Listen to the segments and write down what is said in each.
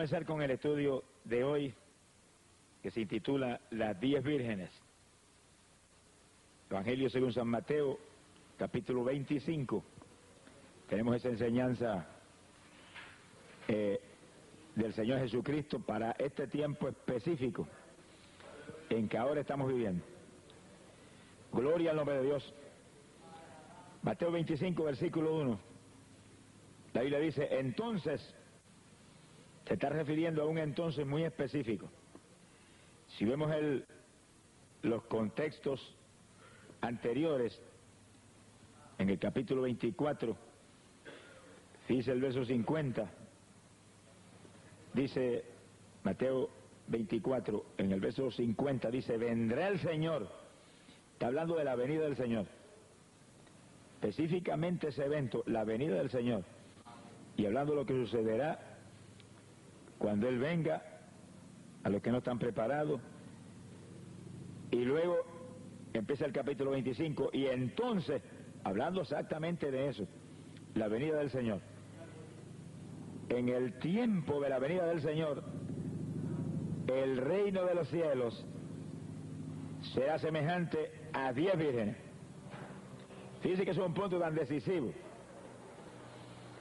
Comenzar con el estudio de hoy que se intitula Las diez vírgenes. Evangelio según San Mateo, capítulo 25. Tenemos esa enseñanza eh, del Señor Jesucristo para este tiempo específico en que ahora estamos viviendo. Gloria al nombre de Dios. Mateo 25, versículo 1. La Biblia dice, entonces se está refiriendo a un entonces muy específico. Si vemos los contextos anteriores, en el capítulo 24, dice el verso 50, dice Mateo 24, en el verso 50 dice, vendrá el Señor, está hablando de la venida del Señor, específicamente ese evento, la venida del Señor, y hablando de lo que sucederá cuando Él venga, a los que no están preparados, y luego empieza el capítulo 25, y entonces, hablando exactamente de eso, la venida del Señor. En el tiempo de la venida del Señor, el reino de los cielos será semejante a diez vírgenes. Fíjense que es un punto tan decisivo.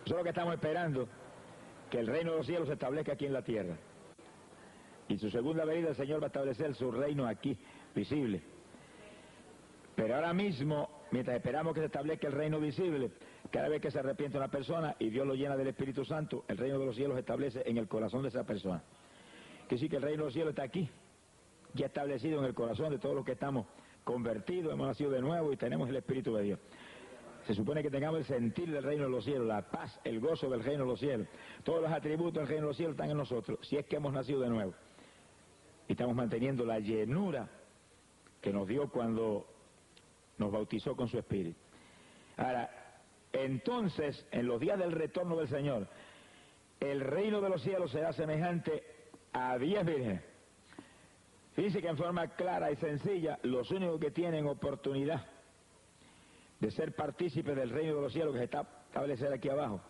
Eso es lo que estamos esperando que el reino de los cielos se establezca aquí en la tierra. Y su segunda venida el Señor va a establecer su reino aquí, visible. Pero ahora mismo, mientras esperamos que se establezca el reino visible, cada vez que se arrepiente una persona y Dios lo llena del Espíritu Santo, el reino de los cielos se establece en el corazón de esa persona. Que sí que el reino de los cielos está aquí, ya establecido en el corazón de todos los que estamos convertidos, hemos nacido de nuevo y tenemos el Espíritu de Dios. Se supone que tengamos el sentir del reino de los cielos, la paz, el gozo del reino de los cielos. Todos los atributos del reino de los cielos están en nosotros, si es que hemos nacido de nuevo. Y estamos manteniendo la llenura que nos dio cuando nos bautizó con su espíritu. Ahora, entonces, en los días del retorno del Señor, el reino de los cielos será semejante a diez vírgenes. Fíjense que en forma clara y sencilla, los únicos que tienen oportunidad de ser partícipes del reino de los cielos que se está establecido aquí abajo,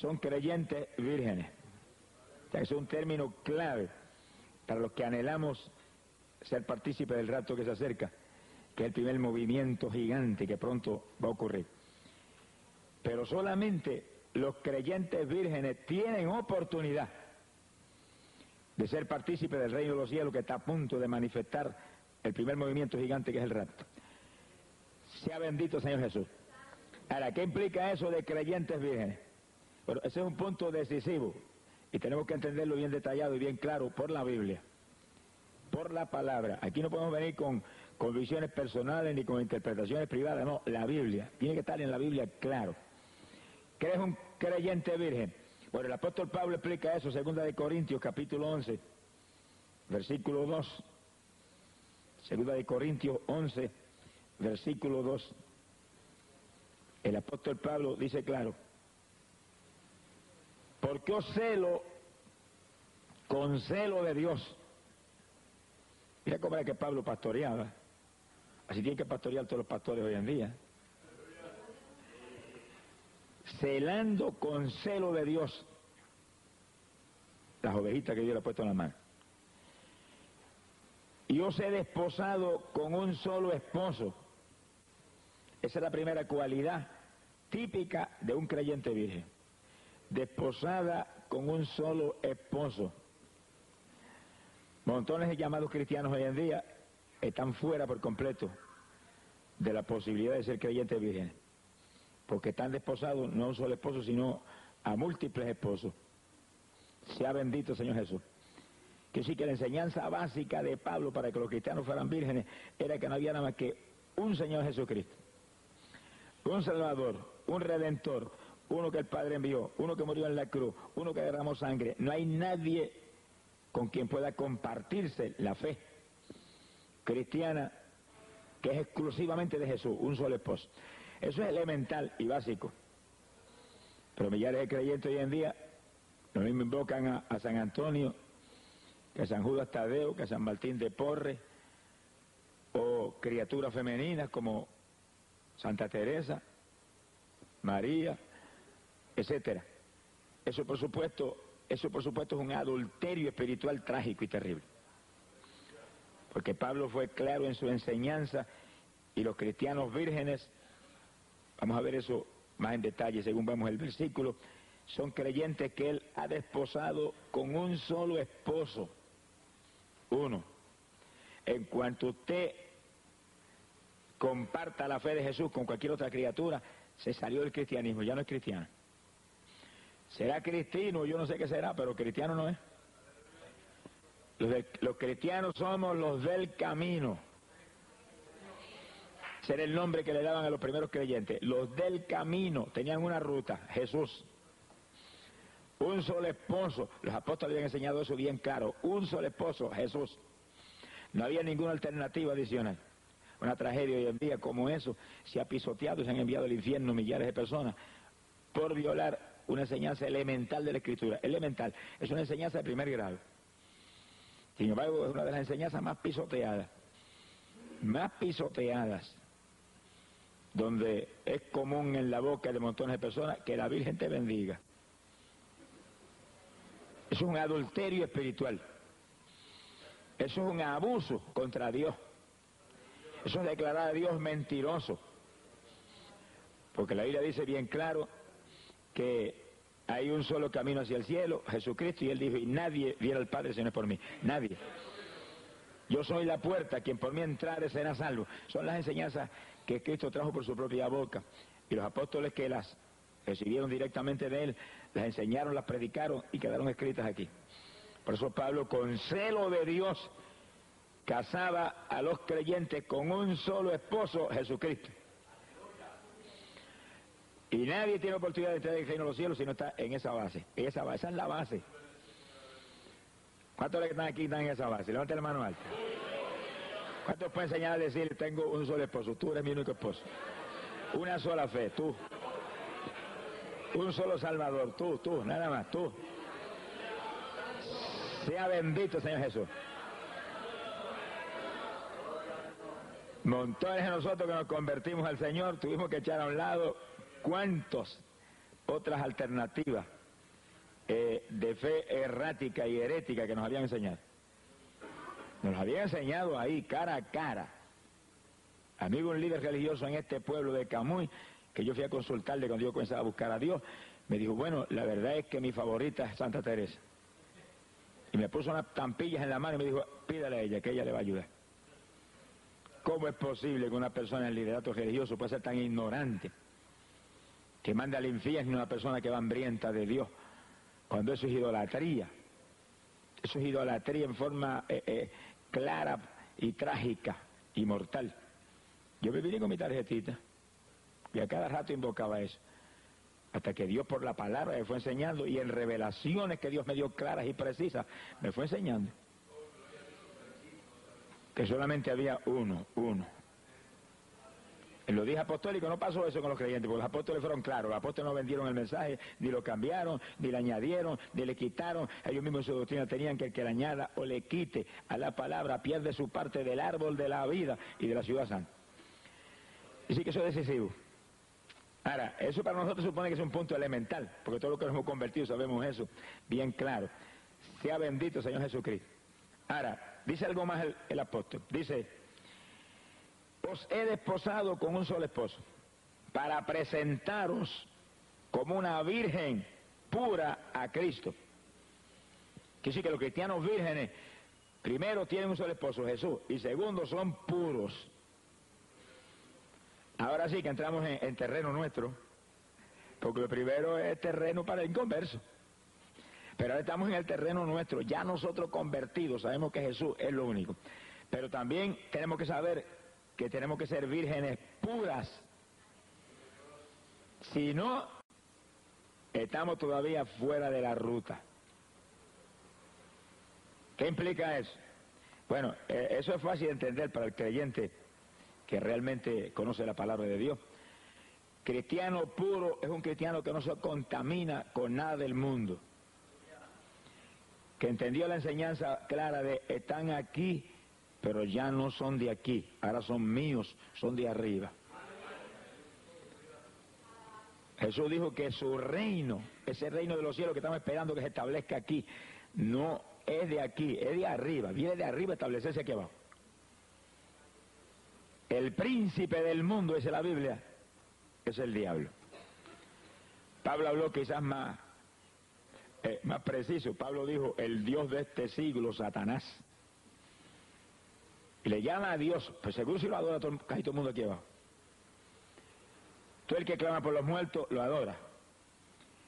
son creyentes vírgenes. O es un término clave para los que anhelamos ser partícipes del rato que se acerca, que es el primer movimiento gigante que pronto va a ocurrir. Pero solamente los creyentes vírgenes tienen oportunidad de ser partícipes del reino de los cielos que está a punto de manifestar el primer movimiento gigante que es el rapto. Sea bendito Señor Jesús. Ahora, ¿qué implica eso de creyentes vírgenes? Bueno, ese es un punto decisivo y tenemos que entenderlo bien detallado y bien claro por la Biblia, por la palabra. Aquí no podemos venir con, con visiones personales ni con interpretaciones privadas, no, la Biblia. Tiene que estar en la Biblia claro. ¿Qué es un creyente virgen? Bueno, el apóstol Pablo explica eso, segunda de Corintios, capítulo 11, versículo 2. Segunda de Corintios 11, versículo 2. El apóstol Pablo dice claro, porque os celo con celo de Dios. Mira cómo era que Pablo pastoreaba. Así tienen que pastorear todos los pastores hoy en día. Celando con celo de Dios las ovejitas que Dios le ha puesto en la mano. Y os he desposado con un solo esposo. Esa es la primera cualidad típica de un creyente virgen, desposada con un solo esposo. Montones de llamados cristianos hoy en día están fuera por completo de la posibilidad de ser creyentes vírgenes, porque están desposados no a un solo esposo, sino a múltiples esposos. Sea bendito Señor Jesús. Que sí que la enseñanza básica de Pablo para que los cristianos fueran vírgenes era que no había nada más que un Señor Jesucristo, un Salvador, un Redentor, uno que el Padre envió, uno que murió en la cruz, uno que derramó sangre. No hay nadie con quien pueda compartirse la fe cristiana que es exclusivamente de Jesús, un solo esposo. Eso es elemental y básico. Pero millares de creyentes hoy en día lo mismo invocan a, San Antonio, que a San Judas Tadeo, que a San Martín de Porres, o criaturas femeninas como Santa Teresa, María, etcétera. Eso por supuesto, eso por supuesto es un adulterio espiritual trágico y terrible. Porque Pablo fue claro en su enseñanza y los cristianos vírgenes, vamos a ver eso más en detalle según vemos el versículo, son creyentes que él ha desposado con un solo esposo. Uno. En cuanto usted comparta la fe de Jesús con cualquier otra criatura, se salió del cristianismo, ya no es cristiano. Será cristiano, yo no sé qué será, pero cristiano no es. Los, los cristianos somos los del camino. Ese era el nombre que le daban a los primeros creyentes. Los del camino tenían una ruta, Jesús. Un solo esposo, los apóstoles habían enseñado eso bien claro, un solo esposo, Jesús. No había ninguna alternativa adicional. Una tragedia hoy en día como eso se ha pisoteado y se han enviado al infierno millares de personas por violar una enseñanza elemental de la escritura. Elemental, es una enseñanza de primer grado. Sin embargo, es una de las enseñanzas más pisoteadas, más pisoteadas, donde es común en la boca de montones de personas que la Virgen te bendiga. Es un adulterio espiritual. Eso es un abuso contra Dios. Eso es declarar a Dios mentiroso. Porque la Biblia dice bien claro que hay un solo camino hacia el cielo, Jesucristo, y él dijo, y nadie viera al Padre si no es por mí. Nadie. Yo soy la puerta, quien por mí entrare será salvo. Son las enseñanzas que Cristo trajo por su propia boca. Y los apóstoles que las recibieron directamente de él, las enseñaron, las predicaron y quedaron escritas aquí. Por eso Pablo, con celo de Dios, casaba a los creyentes con un solo esposo, Jesucristo. Y nadie tiene oportunidad de entrar en el reino de los cielos si no está en esa base. Esa, esa es la base. ¿Cuántos que están aquí están en esa base? Levanten la mano alta. ¿Cuántos pueden enseñar a decir, tengo un solo esposo? Tú eres mi único esposo. Una sola fe, tú. Un solo Salvador, tú, tú, nada más, tú. Sea bendito, Señor Jesús. Montones de nosotros que nos convertimos al Señor tuvimos que echar a un lado cuántas otras alternativas eh, de fe errática y herética que nos habían enseñado. Nos habían enseñado ahí, cara a cara. Amigo, un líder religioso en este pueblo de Camuy, que yo fui a consultarle cuando yo comenzaba a buscar a Dios, me dijo, bueno, la verdad es que mi favorita es Santa Teresa. Y me puso unas tampillas en la mano y me dijo, pídale a ella, que ella le va a ayudar. ¿Cómo es posible que una persona en liderato religioso pueda ser tan ignorante que manda al infierno una persona que va hambrienta de Dios, cuando eso es idolatría? Eso es idolatría en forma eh, eh, clara y trágica y mortal. Yo me vine con mi tarjetita y a cada rato invocaba eso. Hasta que Dios por la palabra me fue enseñando y en revelaciones que Dios me dio claras y precisas, me fue enseñando. Que solamente había uno, uno. En los días apostólicos no pasó eso con los creyentes, porque los apóstoles fueron claros, los apóstoles no vendieron el mensaje, ni lo cambiaron, ni le añadieron, ni le quitaron. Ellos mismos en su doctrina tenían que el que le añada o le quite a la palabra pierde su parte del árbol de la vida y de la ciudad santa. Y sí que eso es decisivo. Ahora, eso para nosotros supone que es un punto elemental, porque todos los que nos hemos convertido sabemos eso, bien claro. Sea bendito Señor Jesucristo. Ahora, dice algo más el, apóstol. Dice, os he desposado con un solo esposo. para presentaros como una virgen pura a Cristo. Quiere decir que los cristianos vírgenes, primero tienen un solo esposo, Jesús, y segundo son puros. Ahora sí que entramos en, en terreno nuestro, porque lo primero es terreno para el inconverso. Pero ahora estamos en el terreno nuestro, ya nosotros convertidos, sabemos que Jesús es lo único. Pero también tenemos que saber que tenemos que ser vírgenes puras. Si no, estamos todavía fuera de la ruta. ¿Qué implica eso? Bueno, eh, eso es fácil de entender para el creyente que realmente conoce la palabra de Dios. Cristiano puro es un cristiano que no se contamina con nada del mundo. Que entendió la enseñanza clara de están aquí, pero ya no son de aquí, ahora son míos, son de arriba. Jesús dijo que su reino, ese reino de los cielos que estamos esperando que se establezca aquí, no es de aquí, es de arriba, viene de arriba a establecerse aquí abajo. El príncipe del mundo, dice la Biblia, es el diablo. Pablo habló quizás más, eh, más preciso. Pablo dijo, el Dios de este siglo, Satanás. Y le llama a Dios, pues seguro si lo adora todo, casi todo el mundo aquí abajo. Todo el que clama por los muertos, lo adora.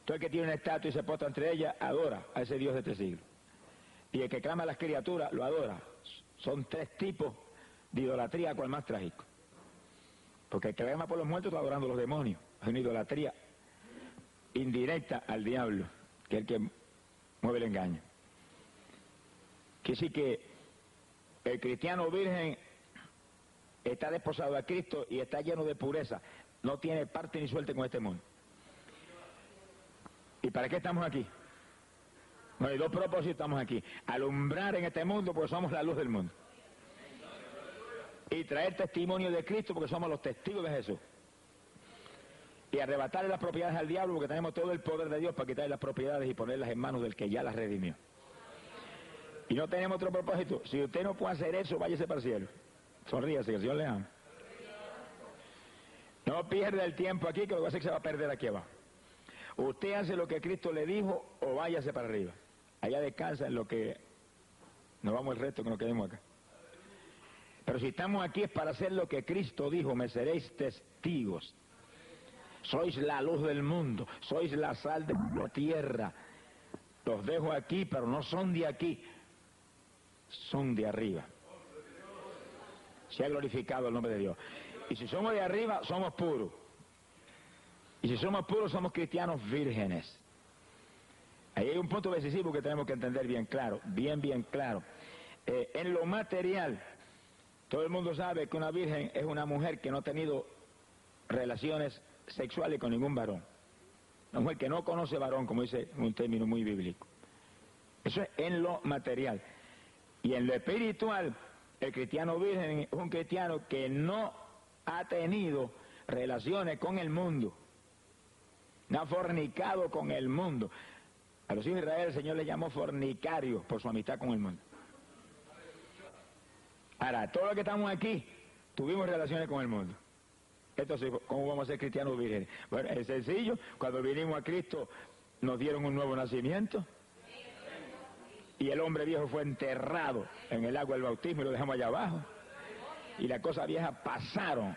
Todo el que tiene una estatua y se posta entre ellas, adora a ese Dios de este siglo. Y el que clama a las criaturas, lo adora. Son tres tipos de idolatría, cual más trágico. Porque el que clama por los muertos está adorando a los demonios. Es una idolatría indirecta al diablo, que el que mueve el engaño. Que sí que el cristiano virgen está desposado a Cristo y está lleno de pureza. No tiene parte ni suerte con este mundo. ¿Y para qué estamos aquí? No hay dos propósitos, estamos aquí. Alumbrar en este mundo porque somos la luz del mundo. Y traer testimonio de Cristo porque somos los testigos de Jesús. Y arrebatarle las propiedades al diablo porque tenemos todo el poder de Dios para quitarle las propiedades y ponerlas en manos del que ya las redimió. Y no tenemos otro propósito. Si usted no puede hacer eso, váyase para el cielo. Sonríase, que el Señor le ama. No pierda el tiempo aquí, que lo que va a hacer que se va a perder aquí abajo. Usted hace lo que Cristo le dijo o váyase para arriba. Allá descansa en lo que nos vamos el resto que nos quedemos acá. Pero si estamos aquí es para hacer lo que Cristo dijo, me seréis testigos. Sois la luz del mundo, sois la sal de la tierra. Los dejo aquí, pero no son de aquí, son de arriba. Se ha glorificado el nombre de Dios. Y si somos de arriba, somos puros. Y si somos puros, somos cristianos vírgenes. Ahí hay un punto decisivo que tenemos que entender bien claro, bien, bien claro. Eh, en lo material, todo el mundo sabe que una virgen es una mujer que no ha tenido relaciones sexuales con ningún varón. Una mujer que no conoce varón, como dice un término muy bíblico. Eso es en lo material. Y en lo espiritual, el cristiano virgen es un cristiano que no ha tenido relaciones con el mundo. No ha fornicado con el mundo. A los hijos de Israel el Señor le llamó fornicarios por su amistad con el mundo. Ahora, todos los que estamos aquí tuvimos relaciones con el mundo. Entonces, ¿cómo vamos a ser cristianos vírgenes? Bueno, es sencillo. Cuando vinimos a Cristo nos dieron un nuevo nacimiento. Y el hombre viejo fue enterrado en el agua del bautismo y lo dejamos allá abajo. Y las cosas viejas pasaron.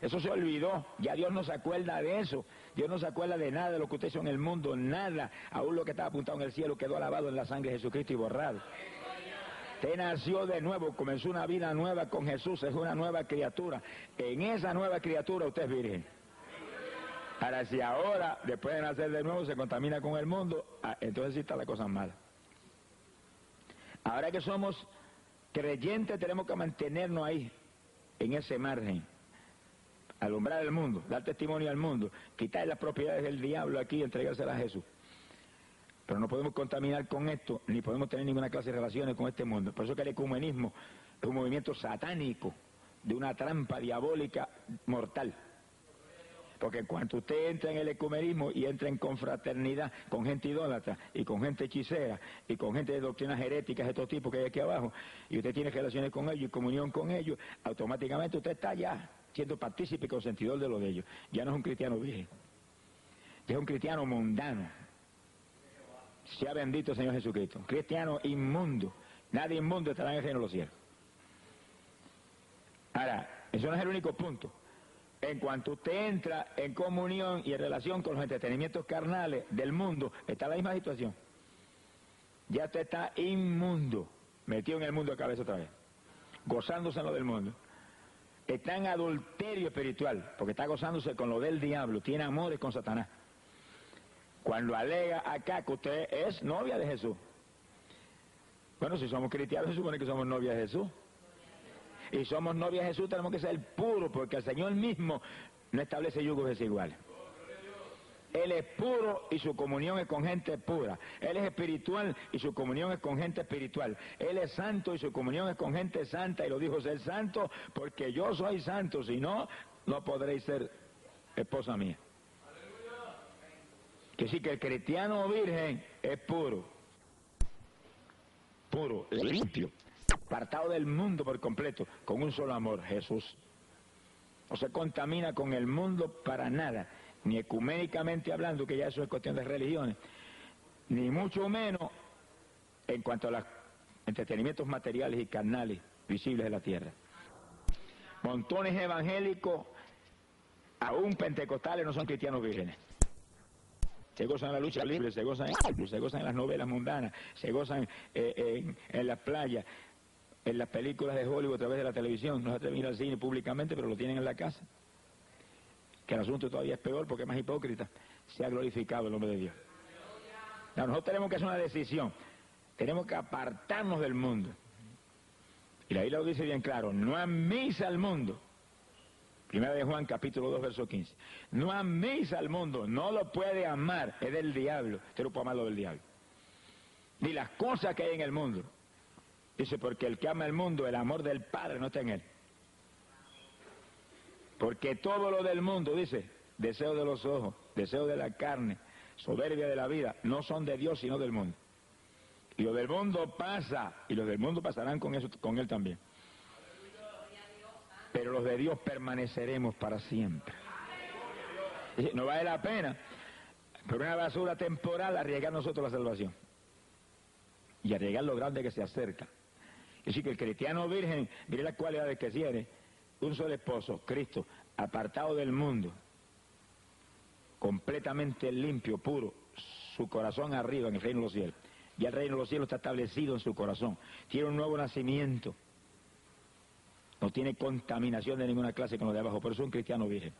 Eso se olvidó. Ya Dios no se acuerda de eso. Dios no se acuerda de nada de lo que usted hizo en el mundo. Nada. Aún lo que estaba apuntado en el cielo quedó alabado en la sangre de Jesucristo y borrado. Usted nació de nuevo, comenzó una vida nueva con Jesús, es una nueva criatura. En esa nueva criatura usted es virgen. Ahora, si ahora, después de nacer de nuevo, se contamina con el mundo, ah, entonces sí está la cosa mala. Ahora que somos creyentes, tenemos que mantenernos ahí, en ese margen. Alumbrar el mundo, dar testimonio al mundo, quitar las propiedades del diablo aquí y entregárselas a Jesús. Pero no podemos contaminar con esto, ni podemos tener ninguna clase de relaciones con este mundo. Por eso que el ecumenismo es un movimiento satánico, de una trampa diabólica mortal. Porque cuando usted entra en el ecumenismo y entra en confraternidad con gente idólatra y con gente hechicera y con gente de doctrinas heréticas de todo tipo que hay aquí abajo, y usted tiene relaciones con ellos y comunión con ellos, automáticamente usted está allá siendo partícipe y consentidor de lo de ellos. Ya no es un cristiano virgen, es un cristiano mundano. Sea bendito Señor Jesucristo. Cristiano inmundo. Nadie inmundo estará en el reino de los cielos. Ahora, eso no es el único punto. En cuanto usted entra en comunión y en relación con los entretenimientos carnales del mundo, está la misma situación. Ya usted está inmundo, metido en el mundo de cabeza otra vez, gozándose en lo del mundo. Está en adulterio espiritual, porque está gozándose con lo del diablo, tiene amores con Satanás. Cuando alega acá que usted es novia de Jesús. Bueno, si somos cristianos, se supone que somos novia de Jesús y somos novias de Jesús, tenemos que ser puros, porque el Señor mismo no establece yugos desiguales. Él es puro y su comunión es con gente pura. Él es espiritual y su comunión es con gente espiritual. Él es santo y su comunión es con gente santa. Y lo dijo ser santo porque yo soy santo. Si no, no podréis ser esposa mía. Que sí que el cristiano virgen es puro. Puro, limpio apartado del mundo por completo, con un solo amor, Jesús. No se contamina con el mundo para nada, ni ecuménicamente hablando, que ya eso es cuestión de religiones, ni mucho menos en cuanto a los entretenimientos materiales y carnales visibles de la tierra. Montones evangélicos, aún pentecostales, no son cristianos vírgenes. Se gozan en la lucha libre, se gozan en, se gozan en las novelas mundanas, se gozan eh, en, en las playas, en las películas de Hollywood a través de la televisión, no se atreven a al cine públicamente, pero lo tienen en la casa. Que el asunto todavía es peor porque es más hipócrita. Se ha glorificado el nombre de Dios. nosotros tenemos que hacer una decisión. Tenemos que apartarnos del mundo. Y la Biblia lo dice bien claro, no améis al mundo. Primera de Juan capítulo 2 verso 15. No améis al mundo, no lo puede amar, es del diablo. Usted no puede del diablo. Ni las cosas que hay en el mundo. Dice, porque el que ama el mundo, el amor del Padre no está en él. Porque todo lo del mundo, dice, deseo de los ojos, deseo de la carne, soberbia de la vida, no son de Dios sino del mundo. Y lo del mundo pasa, y los del mundo pasarán con, eso, con él también. Pero los de Dios permaneceremos para siempre. No vale la pena, pero una basura temporal arriesgar nosotros la salvación. Y arriesgar lo grande que se acerca. Es decir, que el cristiano virgen, mire las cualidades que tiene, un solo esposo, Cristo, apartado del mundo, completamente limpio, puro, su corazón arriba en el reino de los cielos. Y el reino de los cielos está establecido en su corazón. Tiene un nuevo nacimiento. No tiene contaminación de ninguna clase con lo de abajo, pero es un cristiano virgen.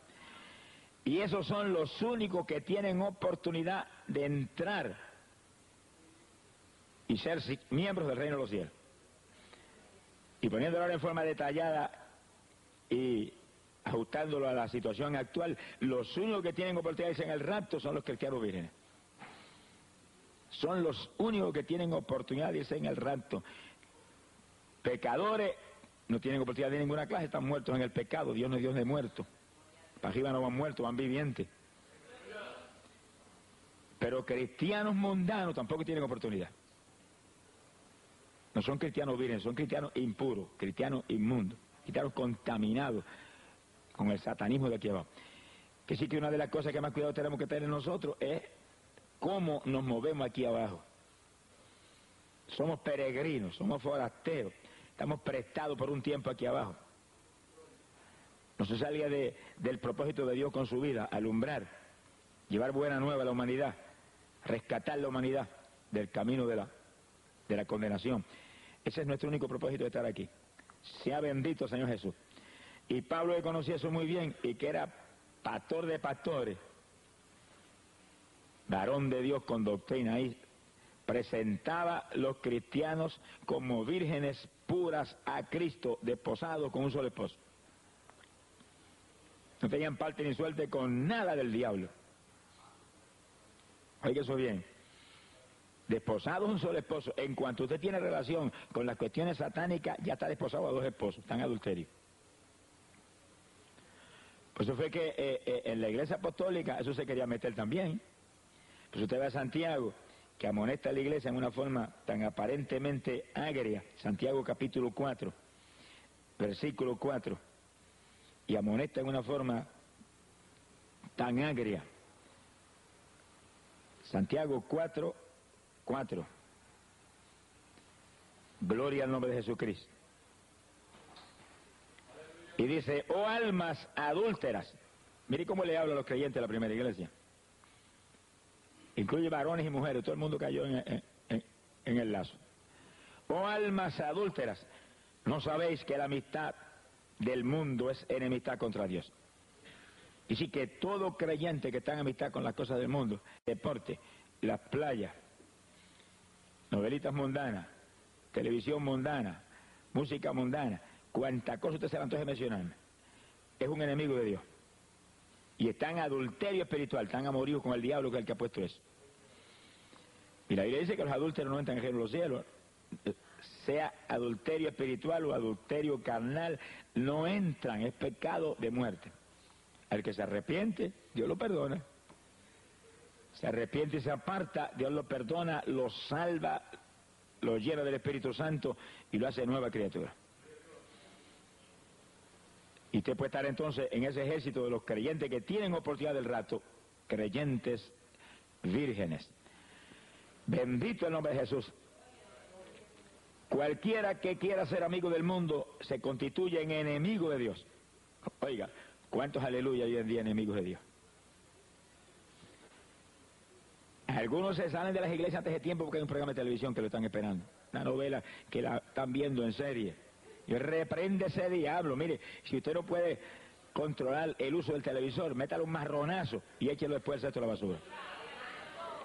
Y esos son los únicos que tienen oportunidad de entrar y ser miembros del reino de los cielos y poniéndolo en forma detallada y ajustándolo a la situación actual, los únicos que tienen oportunidades en el rapto son los cristianos vírgenes. Son los únicos que tienen oportunidades en el rapto. Pecadores no tienen oportunidad de ninguna clase, están muertos en el pecado. Dios no es Dios de muertos. Para arriba no van muertos, van vivientes. Pero cristianos mundanos tampoco tienen oportunidad. No son cristianos vírgenes, son cristianos impuros, cristianos inmundos, cristianos contaminados con el satanismo de aquí abajo. Que sí que una de las cosas que más cuidado tenemos que tener nosotros es cómo nos movemos aquí abajo. Somos peregrinos, somos forasteros, estamos prestados por un tiempo aquí abajo. No se salga de, del propósito de Dios con su vida, alumbrar, llevar buena nueva a la humanidad, rescatar la humanidad del camino de la, de la condenación. Ese es nuestro único propósito de estar aquí. Sea bendito Señor Jesús. Y Pablo que conocía eso muy bien y que era pastor de pastores, varón de Dios con doctrina ahí, presentaba los cristianos como vírgenes puras a Cristo, desposados con un solo esposo. No tenían parte ni suerte con nada del diablo. Oiga eso bien desposado un solo esposo, en cuanto usted tiene relación con las cuestiones satánicas, ya está desposado a dos esposos, está en adulterio. Por eso fue que eh, eh, en la iglesia apostólica eso se quería meter también. Pues usted ve a Santiago, que amonesta a la iglesia en una forma tan aparentemente agria, Santiago capítulo 4, versículo 4, y amonesta en una forma tan agria. Santiago 4, 4. Gloria al nombre de Jesucristo. Y dice, oh almas adúlteras. Mire cómo le habla a los creyentes de la primera iglesia. Incluye varones y mujeres, todo el mundo cayó en, el lazo. Oh almas adúlteras, ¿no sabéis que la amistad del mundo es enemistad contra Dios? Y sí que todo creyente que está en amistad con las cosas del mundo, deporte, las playas, novelitas mundanas, televisión mundana, música mundana, cuanta cosa usted se le antoje mencionarme, es un enemigo de Dios. Y está en adulterio espiritual, tan amorío con el diablo que es el que ha puesto eso. Y la Biblia dice que los adúlteros no entran en los cielos. Sea adulterio espiritual o adulterio carnal, no entran, es pecado de muerte. Al que se arrepiente, Dios lo perdona. Se arrepiente y se aparta, Dios lo perdona, lo salva, lo llena del Espíritu Santo y lo hace nueva criatura. Y usted puede estar entonces en ese ejército de los creyentes que tienen oportunidad del rato, creyentes vírgenes. Bendito el nombre de Jesús. Cualquiera que quiera ser amigo del mundo se constituye en enemigo de Dios. Oiga, ¿cuántos aleluya hoy en día enemigos de Dios? Algunos se salen de las iglesias antes de tiempo porque hay un programa de televisión que lo están esperando. Una novela que la están viendo en serie. Reprende ese diablo. Mire, si usted no puede controlar el uso del televisor, métale un marronazo y échelo después al cesto de la basura.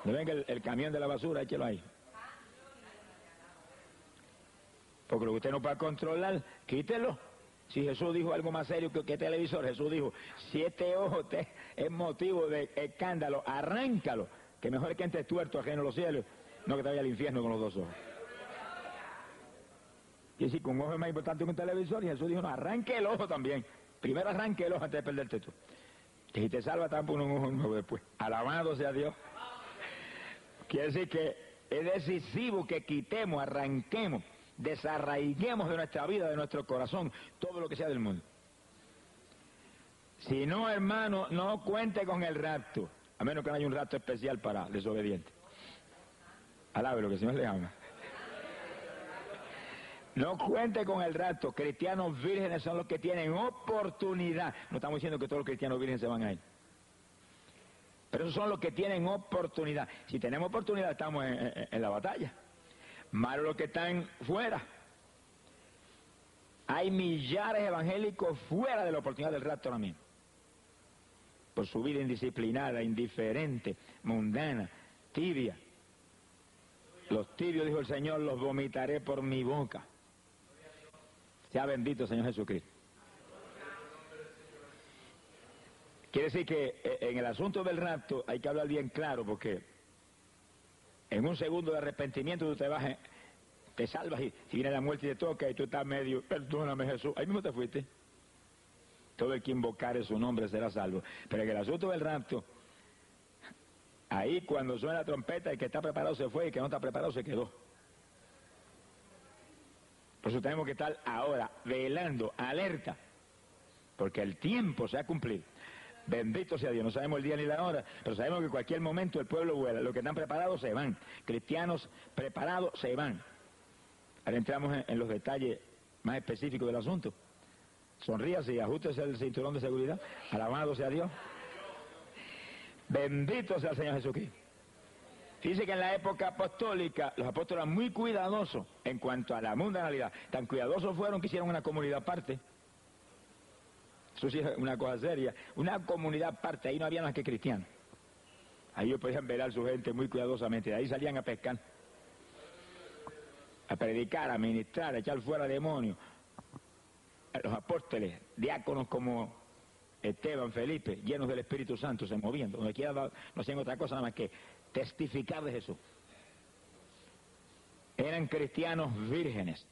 No venga el, camión de la basura, échelo ahí. Porque lo que usted no puede controlar, quítelo. Si Jesús dijo algo más serio que, que televisor, Jesús dijo, si este ojo te es motivo de escándalo, arráncalo, que mejor que entre tuerto ajeno a los cielos, no que te vaya al infierno con los dos ojos. Y decir que un ojo es más importante que un televisor, y Jesús dijo, no, arranque el ojo también. Primero arranque el ojo antes de perderte tú. Y si te salva, tampoco un ojo nuevo después. Alabado sea Dios. Quiere decir que es decisivo que quitemos, arranquemos, desarraiguemos de nuestra vida, de nuestro corazón, todo lo que sea del mundo. Si no, hermano, no cuente con el rapto, a menos que no haya un rapto especial para desobedientes. Alabe lo que el Señor le ama. No cuente con el rapto. Cristianos vírgenes son los que tienen oportunidad. No estamos diciendo que todos los cristianos vírgenes se van a ir. Pero esos son los que tienen oportunidad. Si tenemos oportunidad, estamos en, la batalla. Malo los que están fuera. Hay millares evangélicos fuera de la oportunidad del rapto ahora. Por su vida indisciplinada, indiferente, mundana, tibia. Los tibios, dijo el Señor, los vomitaré por mi boca. Sea bendito, Señor Jesucristo. Quiere decir que eh, en el asunto del rapto hay que hablar bien claro porque en un segundo de arrepentimiento tú te vas, te salvas y viene la muerte y te toca y tú estás medio, perdóname Jesús, ahí mismo te fuiste. Todo el que invocare su nombre será salvo. Pero en el asunto del rapto, ahí cuando suena la trompeta, el que está preparado se fue y el que no está preparado se quedó. Por eso tenemos que estar ahora velando, alerta, porque el tiempo se ha cumplido. Bendito sea Dios, no sabemos el día ni la hora, pero sabemos que en cualquier momento el pueblo vuela. Los que están preparados se van. Cristianos preparados se van. Ahora entramos en, en los detalles más específicos del asunto. Sonríase y ajustese el cinturón de seguridad. Alabado sea Dios. Bendito sea el Señor Jesucristo. Dice que en la época apostólica los apóstoles eran muy cuidadosos en cuanto a la mundanalidad. Tan cuidadosos fueron que hicieron una comunidad aparte. Eso sí es una cosa seria. Una comunidad aparte, ahí no había más que cristianos. Ahí ellos podían velar a su gente muy cuidadosamente. De ahí salían a pescar, a predicar, a ministrar, a echar fuera demonios. Los apóstoles, diáconos como Esteban, Felipe, llenos del Espíritu Santo, se movían. Donde quiera no hacían otra cosa nada más que testificar de Jesús. Eran cristianos vírgenes,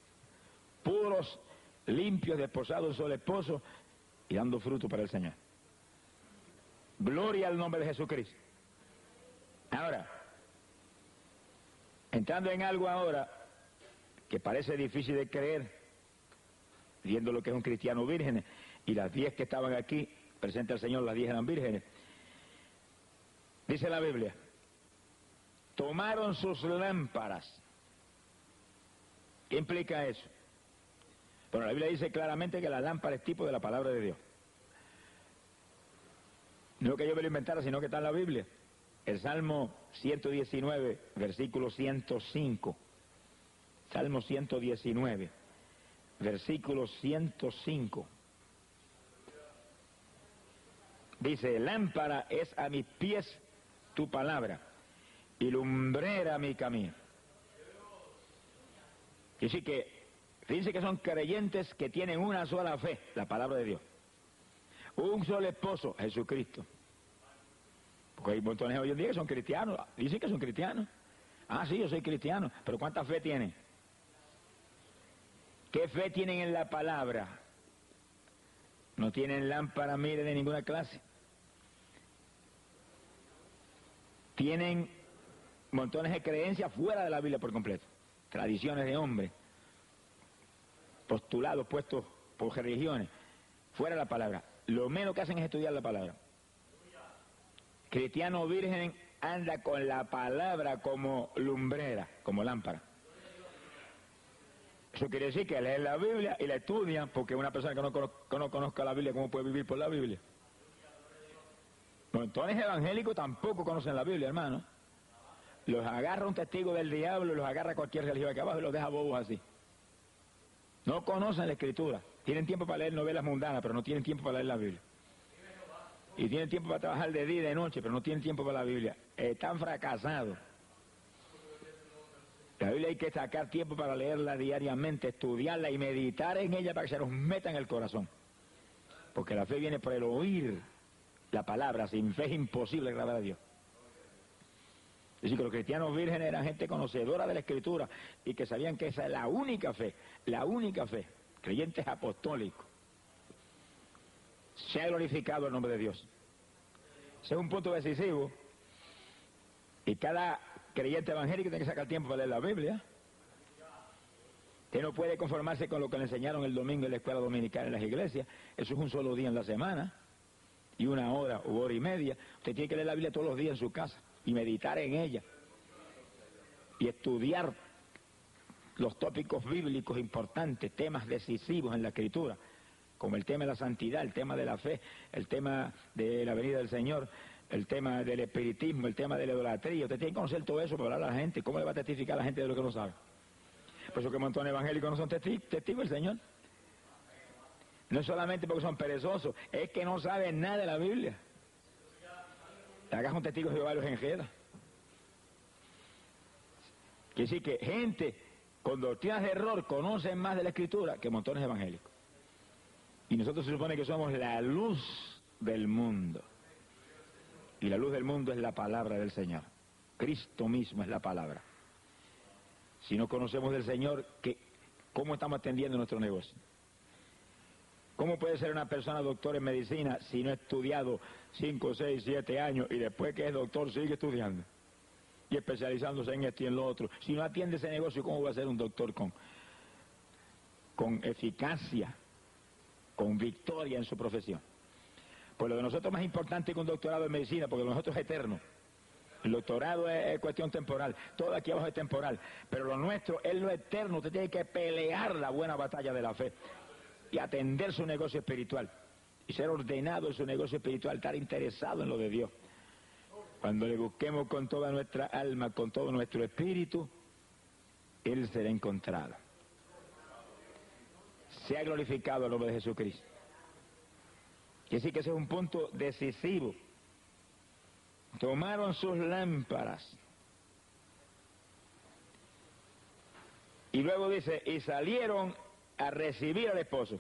puros, limpios, desposados de sol esposo y dando fruto para el Señor. Gloria al nombre de Jesucristo. Ahora, entrando en algo ahora que parece difícil de creer, viendo lo que es un cristiano virgen, y las diez que estaban aquí, presente al Señor, las diez eran vírgenes. Dice la Biblia, tomaron sus lámparas. ¿Qué implica eso? Bueno, la Biblia dice claramente que la lámpara es tipo de la palabra de Dios. No que yo me lo inventara, sino que está en la Biblia. El Salmo 119, versículo 105. Salmo 119, versículo 105. Dice, lámpara es a mis pies tu palabra y lumbrera mi camino. Y sí que, fíjense que son creyentes que tienen una sola fe, la palabra de Dios. Un solo esposo, Jesucristo. Porque hay montones hoy en día que son cristianos, dicen que son cristianos. Ah, sí, yo soy cristiano, pero ¿cuánta fe tienen? ¿Qué fe tienen en la palabra? No tienen lámpara, mire, de ninguna clase. Tienen montones de creencias fuera de la Biblia por completo. Tradiciones de hombres, postulados puestos por religiones, fuera de la palabra. Lo menos que hacen es estudiar la palabra. Cristiano virgen anda con la palabra como lumbrera, como lámpara. Eso quiere decir que lee la Biblia y la estudia, porque una persona que no, conozca, no conozca la Biblia, ¿cómo puede vivir por la Biblia? Montones evangélicos tampoco conocen la Biblia, hermano. Los agarra un testigo del diablo, los agarra cualquier religión aquí abajo y los deja bobos así. No conocen la escritura. Tienen tiempo para leer novelas mundanas, pero no tienen tiempo para leer la Biblia. Y tienen tiempo para trabajar de día y de noche, pero no tienen tiempo para la Biblia. Están fracasados. La Biblia hay que sacar tiempo para leerla diariamente, estudiarla y meditar en ella para que se nos meta en el corazón. Porque la fe viene por el oír la palabra. Sin fe es imposible agradar a Dios. Es decir, que los cristianos vírgenes eran gente conocedora de la Escritura y que sabían que esa es la única fe, la única fe, creyentes apostólicos. Se ha glorificado el nombre de Dios. Ese es un punto decisivo y cada creyente evangélico tiene que sacar tiempo para leer la Biblia. Que no puede conformarse con lo que le enseñaron el domingo en la escuela dominical en las iglesias. Eso es un solo día en la semana y una hora o hora y media. Usted tiene que leer la Biblia todos los días en su casa y meditar en ella y estudiar los tópicos bíblicos importantes, temas decisivos en la escritura, como el tema de la santidad, el tema de la fe, el tema de la venida del Señor, el tema del espiritismo, el tema de la idolatría. Usted tiene que conocer todo eso para hablar a la gente. ¿Cómo le va a testificar a la gente de lo que no sabe? Por eso que montones evangélicos no son testigos del Señor. No es solamente porque son perezosos, es que no saben nada de la Biblia. Te hagas un testigo de Jehová los enjeda. Quiere decir que gente con doctrinas de error conocen más de la Escritura que montones evangélicos. Y nosotros se supone que somos la luz del mundo. Y la luz del mundo es la palabra del Señor. Cristo mismo es la palabra. Si no conocemos del Señor, ¿qué, ¿cómo estamos atendiendo nuestro negocio? ¿Cómo puede ser una persona doctor en medicina si no ha estudiado 5, 6, 7 años y después que es doctor sigue estudiando? Y especializándose en esto y en lo otro. Si no atiende ese negocio, ¿cómo va a ser un doctor con, con eficacia, con victoria en su profesión? Pues lo de nosotros más importante que un doctorado en medicina, porque lo de nosotros es eterno. El doctorado es, cuestión temporal, todo aquí abajo es temporal, pero lo nuestro es lo eterno, usted tiene que pelear la buena batalla de la fe y atender su negocio espiritual y ser ordenado en su negocio espiritual, estar interesado en lo de Dios. Cuando le busquemos con toda nuestra alma, con todo nuestro espíritu, Él será encontrado. Se ha glorificado el nombre de Jesucristo. Y así que ese es un punto decisivo. Tomaron sus lámparas. Y luego dice, y salieron a recibir al esposo.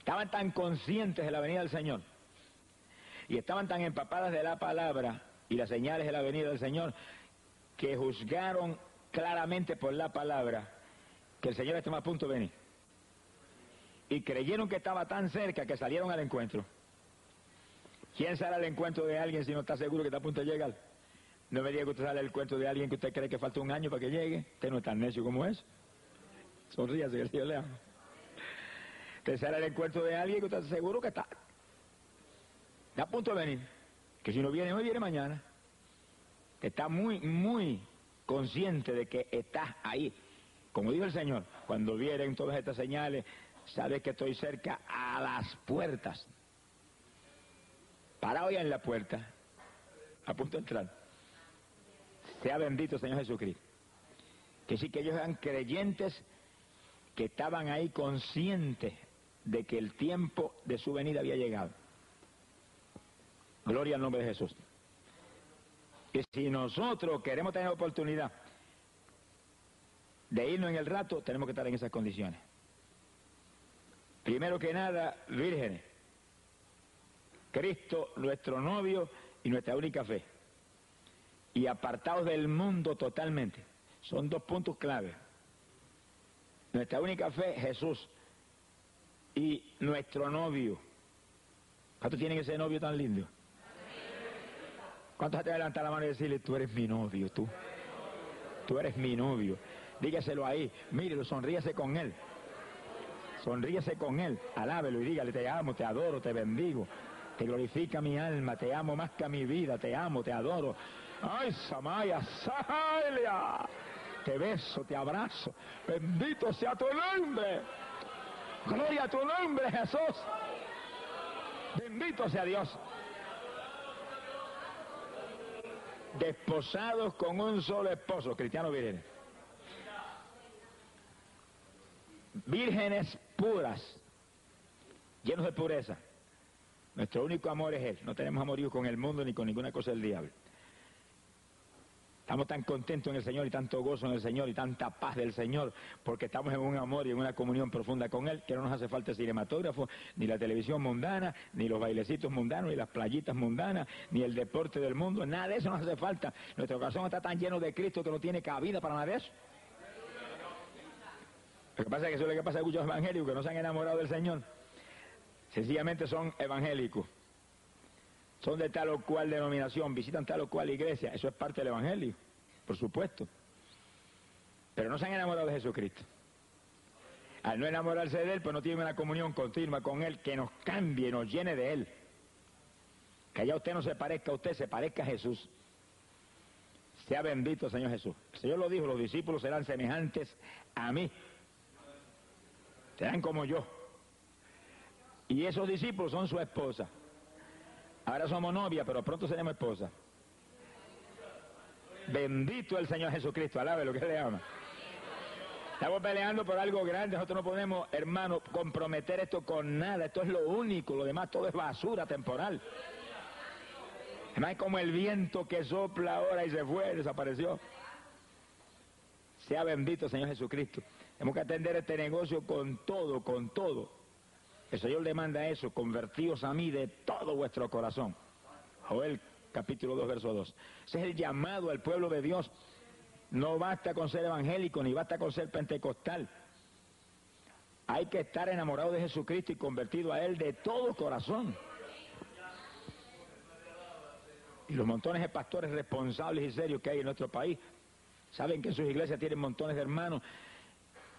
Estaban tan conscientes de la venida del Señor y estaban tan empapadas de la palabra y las señales de la venida del Señor que juzgaron claramente por la palabra que el Señor estaba a punto de venir. Y creyeron que estaba tan cerca que salieron al encuentro. ¿Quién sale al encuentro de alguien si no está seguro que está a punto de llegar? No me diga que usted sale al encuentro de alguien que usted cree que falta un año para que llegue. Usted no es tan necio como es. Sonríase, que el Señor le ama. Usted será el encuentro de alguien que usted está seguro que está, está a punto de venir. Que si no viene hoy, viene mañana. Está muy, muy consciente de que está ahí. Como dijo el Señor, cuando vienen todas estas señales, sabe que estoy cerca a las puertas. Parado ya en la puerta, a punto de entrar. Sea bendito Señor Jesucristo. Que sí que ellos eran creyentes que estaban ahí conscientes de que el tiempo de su venida había llegado. Gloria al nombre de Jesús. Y si nosotros queremos tener oportunidad de irnos en el rato, tenemos que estar en esas condiciones. Primero que nada, vírgenes. Cristo, nuestro novio y nuestra única fe. Y apartados del mundo totalmente. Son dos puntos clave. Nuestra única fe, Jesús. Y nuestro novio. ¿Cuántos tienen ese novio tan lindo? ¿Cuántos te levantan la mano y decirle, tú eres mi novio, tú? Tú eres mi novio. Dígaselo ahí, mírelo, sonríese con él. Sonríese con él, alábelo y dígale, te amo, te adoro, te bendigo. Te glorifica mi alma, te amo más que a mi vida, te amo, te adoro. Ay, Samaya, Sahalia. Te beso, te abrazo. Bendito sea tu nombre. Gloria a tu nombre, Jesús. Bendito sea Dios. Desposados con un solo esposo, cristiano virgen. Vírgenes puras, llenos de pureza. Nuestro único amor es Él. No tenemos amorío con el mundo ni con ninguna cosa del diablo. Estamos tan contentos en el Señor y tanto gozo en el Señor y tanta paz del Señor porque estamos en un amor y en una comunión profunda con Él que no nos hace falta el cinematógrafo, ni la televisión mundana, ni los bailecitos mundanos, ni las playitas mundanas, ni el deporte del mundo. Nada de eso nos hace falta. Nuestro corazón está tan lleno de Cristo que no tiene cabida para nada de eso. Lo que pasa es que eso es que pasa a muchos evangélicos que no se han enamorado del Señor. Sencillamente son evangélicos. Son de tal o cual denominación, visitan tal o cual iglesia. Eso es parte del evangelio, por supuesto. Pero no se han enamorado de Jesucristo. Al no enamorarse de Él, pues no tienen una comunión continua con Él que nos cambie, nos llene de Él. Que ya usted no se parezca a usted, se parezca a Jesús. Sea bendito Señor Jesús. El Señor lo dijo, los discípulos serán semejantes a mí. Serán como yo. Y esos discípulos son su esposa. Ahora somos novia, pero pronto seremos esposa. Bendito el Señor Jesucristo, alabe lo que le ama. Estamos peleando por algo grande, nosotros no podemos, hermano, comprometer esto con nada, esto es lo único, lo demás todo es basura temporal. Además es como el viento que sopla ahora y se fue, desapareció. Sea bendito Señor Jesucristo. Tenemos que atender este negocio con todo, con todo. El Señor demanda eso, convertíos a mí de todo vuestro corazón. Joel capítulo 2, verso 2. Ese es el llamado al pueblo de Dios. No basta con ser evangélico, ni basta con ser pentecostal. Hay que estar enamorado de Jesucristo y convertido a Él de todo corazón. Y los montones de pastores responsables y serios que hay en nuestro país saben que sus iglesias tienen montones de hermanos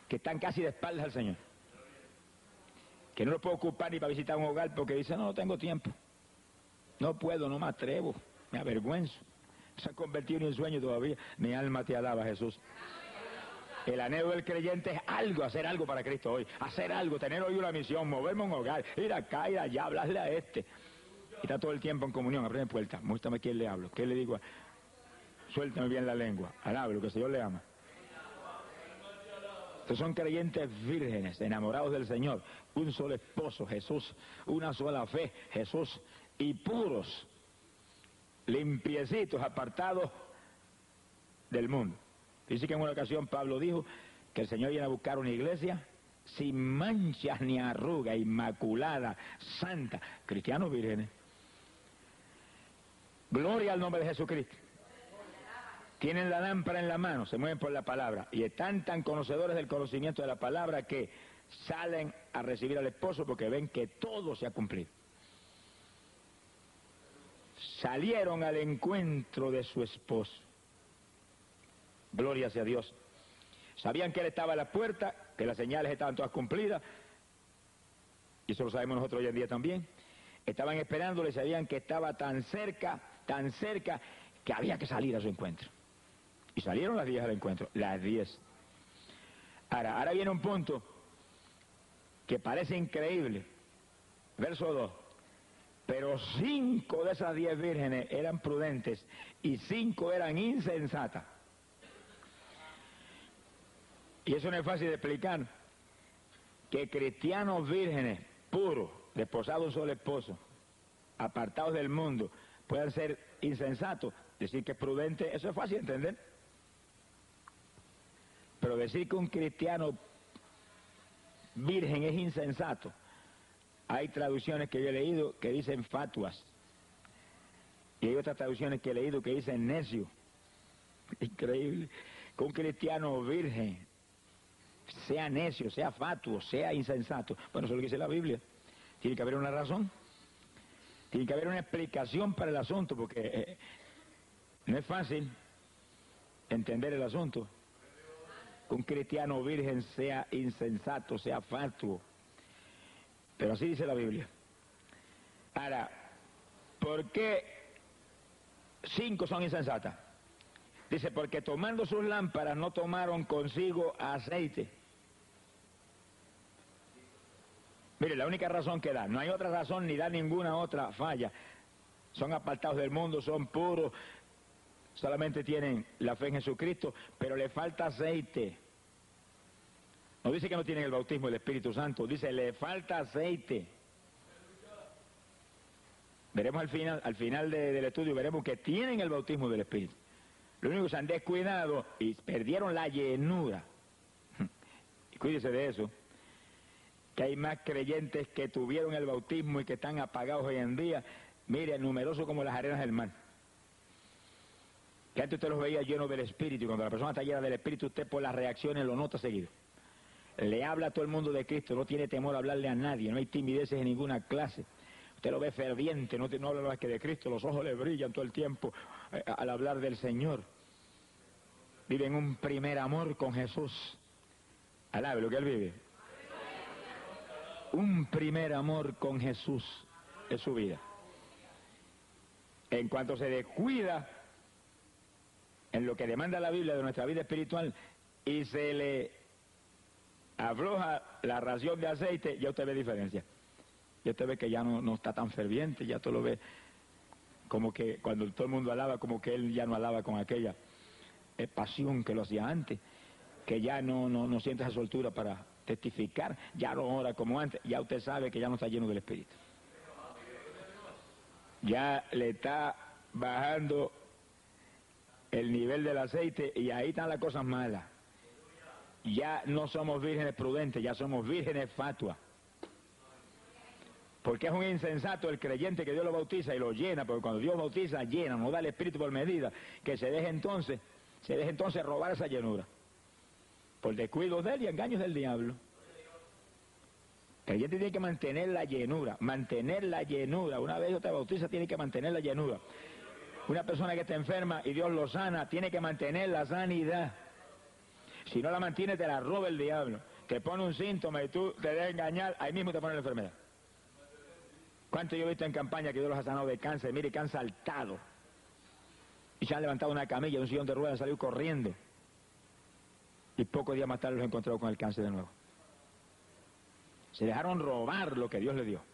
que están casi de espaldas al Señor que no lo puedo ocupar ni para visitar un hogar porque dice, no, no tengo tiempo. No puedo, no me atrevo, me avergüenzo. Se ha convertido en un sueño todavía. Mi alma te alaba, Jesús. El anhelo del creyente es algo, hacer algo para Cristo hoy. Hacer algo, tener hoy una misión, moverme a un hogar, ir acá, ir allá, hablarle a este. Está todo el tiempo en comunión, abre puertas, muéstrame quién le hablo, qué le digo. Suéltame bien la lengua, alablo, que el Señor le ama. Son creyentes vírgenes, enamorados del Señor, un solo esposo, Jesús, una sola fe, Jesús, y puros, limpiecitos, apartados del mundo. Dice que en una ocasión Pablo dijo que el Señor viene a buscar una iglesia sin manchas ni arruga, inmaculada, santa, cristianos vírgenes. Gloria al nombre de Jesucristo tienen la lámpara en la mano, se mueven por la palabra y están tan conocedores del conocimiento de la palabra que salen a recibir al esposo porque ven que todo se ha cumplido. Salieron al encuentro de su esposo. Gloria sea Dios. Sabían que él estaba a la puerta, que las señales estaban todas cumplidas. y eso lo sabemos nosotros hoy en día también, estaban esperándole, sabían que estaba tan cerca, tan cerca, que había que salir a su encuentro. Y salieron las 10 al encuentro, las 10. Ahora, ahora viene un punto que parece increíble. Verso 2. Pero cinco de esas diez vírgenes eran prudentes y cinco eran insensatas. Y eso no es fácil de explicar. Que cristianos vírgenes, puros, desposados un solo esposo, apartados del mundo, puedan ser insensatos. Decir que es prudente, eso es fácil de entender. Pero decir que un cristiano virgen es insensato, hay traducciones que yo he leído que dicen fatuas. Y hay otras traducciones que he leído que dicen necio. Increíble. Que un cristiano virgen sea necio, sea fatuo, sea insensato. Bueno, eso es lo que dice la Biblia. Tiene que haber una razón. Tiene que haber una explicación para el asunto, porque eh, no es fácil entender el asunto. Un cristiano virgen sea insensato, sea fatuo pero así dice la Biblia. Ahora, ¿por qué cinco son insensatas? Dice, porque tomando sus lámparas no tomaron consigo aceite. Mire, la única razón que da, no hay otra razón ni da ninguna otra falla. Son apartados del mundo, son puros, solamente tienen la fe en Jesucristo, pero le falta aceite. No dice que no tienen el bautismo del Espíritu Santo, dice le falta aceite. Veremos al final, al final del estudio, veremos que tienen el bautismo del Espíritu. Lo único que se han descuidado y perdieron la llenura. Y cuídese de eso, que hay más creyentes que tuvieron el bautismo y que están apagados hoy en día. Mire, numerosos como las arenas del mar. Que antes usted los veía llenos del Espíritu y cuando la persona está llena del Espíritu, usted por las reacciones lo nota seguido le habla a todo el mundo de Cristo, no tiene temor a hablarle a nadie, no hay timideces en ninguna clase. Usted lo ve ferviente, no, no habla más que de Cristo, los ojos le brillan todo el tiempo eh, al hablar del Señor. Vive en un primer amor con Jesús. Alabe lo que él vive. Un primer amor con Jesús es su vida. En cuanto se descuida en lo que demanda la Biblia de nuestra vida espiritual y se le afloja la ración de aceite, ya usted ve diferencia. Ya usted ve que ya no, está tan ferviente, ya usted lo ve como que cuando todo el mundo alaba, como que él ya no alaba con aquella eh, pasión que lo hacía antes, que ya no, no, no siente esa soltura para testificar, ya no ora como antes, ya usted sabe que ya no está lleno del Espíritu. Ya le está bajando el nivel del aceite y ahí están las cosas malas ya no somos vírgenes prudentes, ya somos vírgenes fatuas. Porque es un insensato el creyente que Dios lo bautiza y lo llena, porque cuando Dios bautiza, llena, no da el Espíritu por medida, que se deje entonces, se deje entonces robar esa llenura. Por descuido de él y engaños del diablo. El creyente tiene que mantener la llenura, mantener la llenura. Una vez Dios te bautiza, tiene que mantener la llenura. Una persona que está enferma y Dios lo sana, tiene que mantener la sanidad. Si no la mantienes, te la roba el diablo. Te pone un síntoma y tú te debes engañar, ahí mismo te pone la enfermedad. ¿Cuánto yo he visto en campaña que Dios los ha sanado de cáncer? Mire, que han saltado. Y se han levantado una camilla, un sillón de ruedas, han salido corriendo. Y pocos días más tarde los he encontrado con el cáncer de nuevo. Se dejaron robar lo que Dios le dio.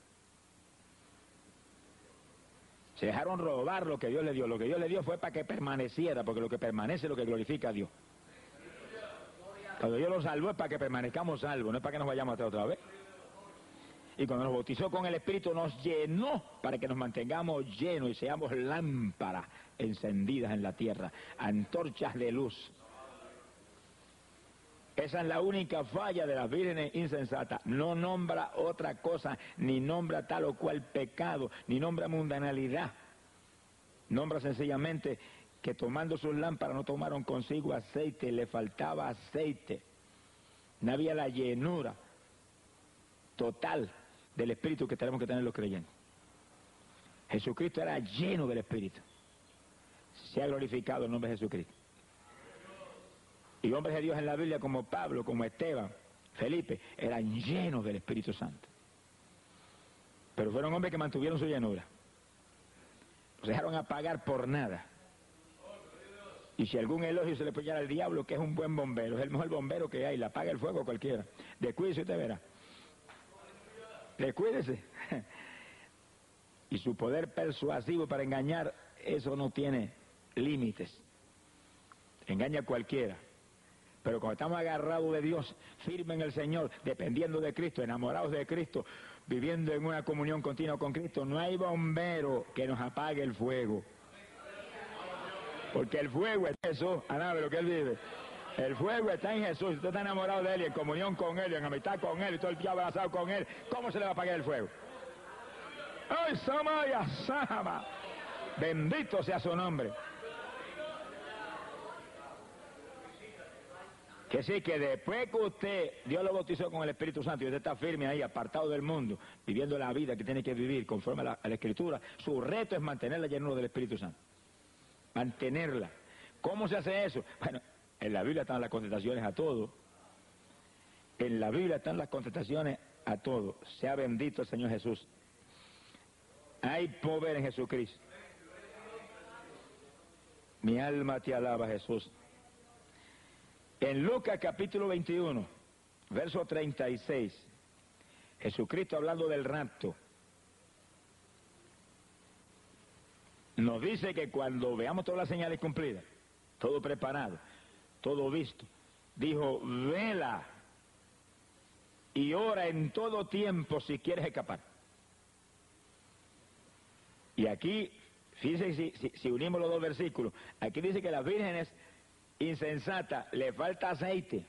Se dejaron robar lo que Dios le dio. Lo que Dios le dio fue para que permaneciera, porque lo que permanece es lo que glorifica a Dios. Cuando Dios lo salvó es para que permanezcamos salvos, no es para que nos vayamos atrás otra vez. Y cuando nos bautizó con el Espíritu nos llenó para que nos mantengamos llenos y seamos lámparas encendidas en la tierra, antorchas de luz. Esa es la única falla de las vírgenes insensatas. No nombra otra cosa, ni nombra tal o cual pecado, ni nombra mundanalidad. Nombra sencillamente que tomando sus lámparas no tomaron consigo aceite, le faltaba aceite. No había la llenura total del Espíritu que tenemos que tener los creyentes. Jesucristo era lleno del Espíritu. Se ha glorificado el nombre de Jesucristo. Y hombres de Dios en la Biblia como Pablo, como Esteban, Felipe, eran llenos del Espíritu Santo. Pero fueron hombres que mantuvieron su llanura. Los dejaron apagar por nada. Y si algún elogio se le puede al diablo, que es un buen bombero, es el mejor bombero que hay, le apaga el fuego cualquiera. Descuídese usted verá. Descuídese. Y su poder persuasivo para engañar, eso no tiene límites. Engaña a cualquiera. Pero cuando estamos agarrados de Dios, firmes en el Señor, dependiendo de Cristo, enamorados de Cristo, viviendo en una comunión continua con Cristo, no hay bombero que nos apague el fuego. Porque el fuego es Jesús, a de lo que Él vive. El fuego está en Jesús. Si usted está enamorado de Él y en comunión con Él y en amistad con Él y todo el día abrazado con Él, ¿cómo se le va a apagar el fuego? ¡Ay, Samaya, Sama! Bendito sea su nombre. Que sí, que después que usted, Dios lo bautizó con el Espíritu Santo y usted está firme ahí, apartado del mundo, viviendo la vida que tiene que vivir conforme a la, Escritura, su reto es mantener la del Espíritu Santo. Mantenerla. ¿Cómo se hace eso? Bueno, en la Biblia están las contestaciones a todo. En la Biblia están las contestaciones a todo. Sea bendito el Señor Jesús. Hay poder en Jesucristo. Mi alma te alaba, Jesús. En Lucas capítulo 21, verso 36, Jesucristo hablando del rapto, nos dice que cuando veamos todas las señales cumplidas, todo preparado, todo visto, dijo, vela y ora en todo tiempo si quieres escapar. Y aquí, fíjense si, unimos los dos versículos, aquí dice que las vírgenes insensatas le falta aceite.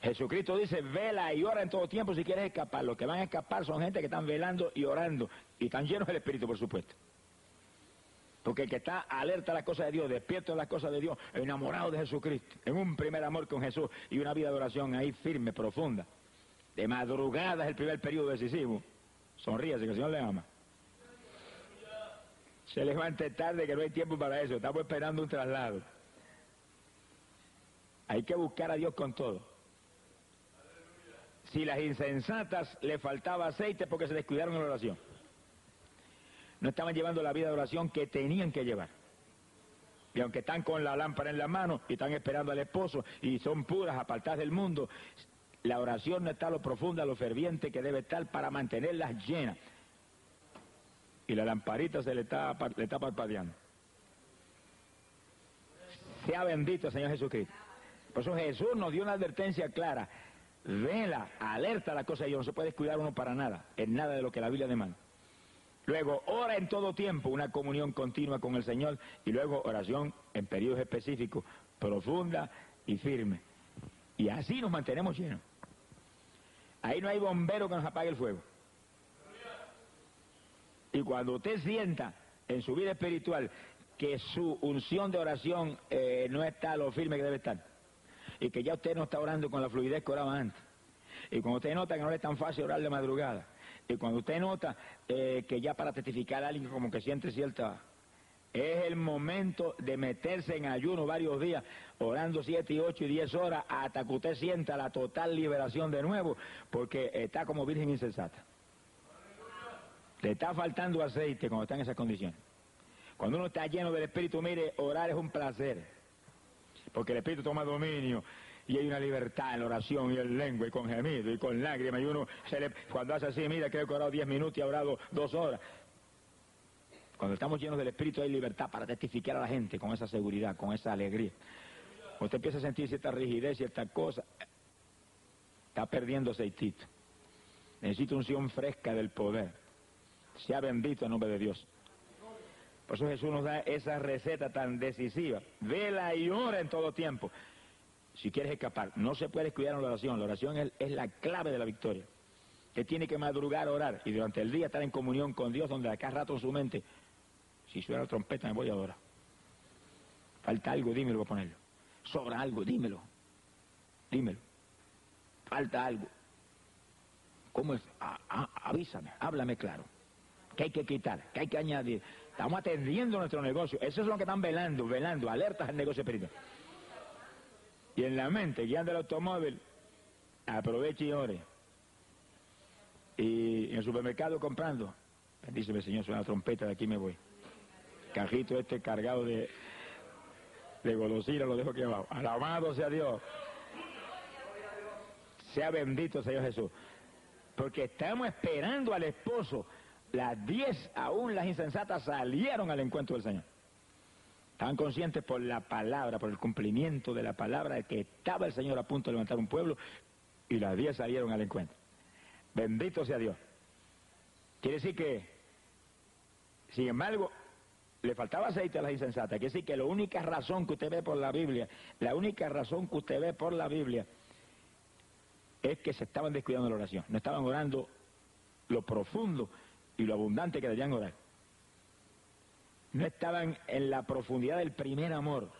Jesucristo dice, vela y ora en todo tiempo si quieres escapar. Los que van a escapar son gente que están velando y orando y están llenos del Espíritu, por supuesto. Porque el que está alerta a las cosas de Dios, despierto a las cosas de Dios, enamorado de Jesucristo, en un primer amor con Jesús y una vida de oración ahí firme, profunda. De madrugada es el primer periodo decisivo. Sonríase, que el Señor le ama. Se levante tarde, que no hay tiempo para eso. Estamos esperando un traslado. Hay que buscar a Dios con todo. Si las insensatas le faltaba aceite porque se descuidaron en la oración. No estaban llevando la vida de oración que tenían que llevar. Y aunque están con la lámpara en la mano y están esperando al esposo y son puras, apartadas del mundo, la oración no está lo profunda, lo ferviente que debe estar para mantenerlas llenas. Y la lamparita se le está, le está parpadeando. Sea bendito Señor Jesucristo. Por eso Jesús nos dio una advertencia clara. Vela, alerta a la cosa de Dios. No se puede descuidar uno para nada, en nada de lo que la Biblia demanda. Luego, ora en todo tiempo, una comunión continua con el Señor. Y luego, oración en periodos específicos, profunda y firme. Y así nos mantenemos llenos. Ahí no hay bombero que nos apague el fuego. Y cuando usted sienta en su vida espiritual que su unción de oración eh, no está lo firme que debe estar, y que ya usted no está orando con la fluidez que oraba antes, y cuando usted nota que no le es tan fácil orar de madrugada, y cuando usted nota eh, que ya para testificar a alguien como que siente cierta es el momento de meterse en ayuno varios días, orando siete y ocho y diez horas, hasta que usted sienta la total liberación de nuevo, porque está como virgen insensata. Le está faltando aceite cuando está en esas condiciones. Cuando uno está lleno del Espíritu, mire, orar es un placer, porque el Espíritu toma dominio y hay una libertad en la oración y en lengua y con gemido y con lágrimas y uno cuando hace así, mira, creo que ha orado diez minutos y ha orado dos horas. Cuando estamos llenos del Espíritu hay libertad para testificar a la gente con esa seguridad, con esa alegría. Usted empieza a sentir cierta rigidez, cierta cosa, está perdiendo aceitito. Necesita unción fresca del poder. Sea bendito en nombre de Dios. Por eso Jesús nos da esa receta tan decisiva. Vela y ora en todo tiempo. Si quieres escapar, no se puede descuidar en la oración. La oración es, la clave de la victoria. Usted tiene que madrugar a orar y durante el día estar en comunión con Dios, donde acá rato en su mente si suena la trompeta me voy ahora. Falta algo, dímelo para ponerlo. Sobra algo, dímelo. Dímelo. Falta algo. ¿Cómo es? avísame, háblame claro. ¿Qué hay que quitar? ¿Qué hay que añadir? Estamos atendiendo nuestro negocio. Eso es lo que están velando, velando, alertas al negocio espiritual. Y en la mente, guiando el automóvil, aproveche y ore. y en el supermercado comprando. Bendíceme, Señor, suena la trompeta, de aquí me voy. Cajito este cargado de, de golosina lo dejo aquí abajo. Alabado sea Dios. Sea bendito Señor Jesús. Porque estamos esperando al esposo. Las diez, aún las insensatas, salieron al encuentro del Señor. Estaban conscientes por la palabra, por el cumplimiento de la palabra, de que estaba el Señor a punto de levantar un pueblo, y las diez salieron al encuentro. Bendito sea Dios. Quiere decir que, sin embargo, le faltaba aceite a las insensatas. Quiere decir que la única razón que usted ve por la Biblia, la única razón que usted ve por la Biblia, es que se estaban descuidando la oración. No estaban orando lo profundo y lo abundante que debían orar no estaban en la profundidad del primer amor.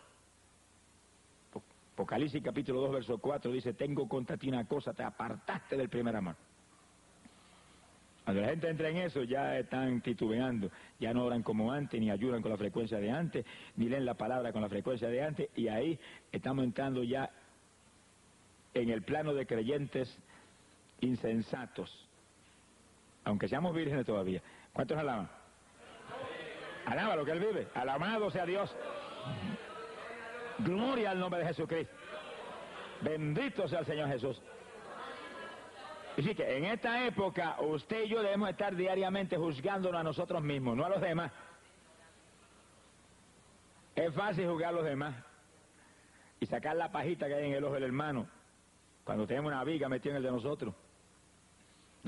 Apocalipsis capítulo 2, verso 4 dice, tengo contra ti una cosa, te apartaste del primer amor. Cuando la gente entra en eso ya están titubeando, ya no oran como antes, ni ayudan con la frecuencia de antes, ni leen la palabra con la frecuencia de antes, y ahí estamos entrando ya en el plano de creyentes insensatos, aunque seamos vírgenes todavía. ¿Cuántos alaban? Alaba lo que Él vive. Alabado sea Dios. Gloria al nombre de Jesucristo. Bendito sea el Señor Jesús. Y sí que en esta época usted y yo debemos estar diariamente juzgándonos a nosotros mismos, no a los demás. Es fácil juzgar a los demás y sacar la pajita que hay en el ojo del hermano cuando tenemos una viga metida en el de nosotros.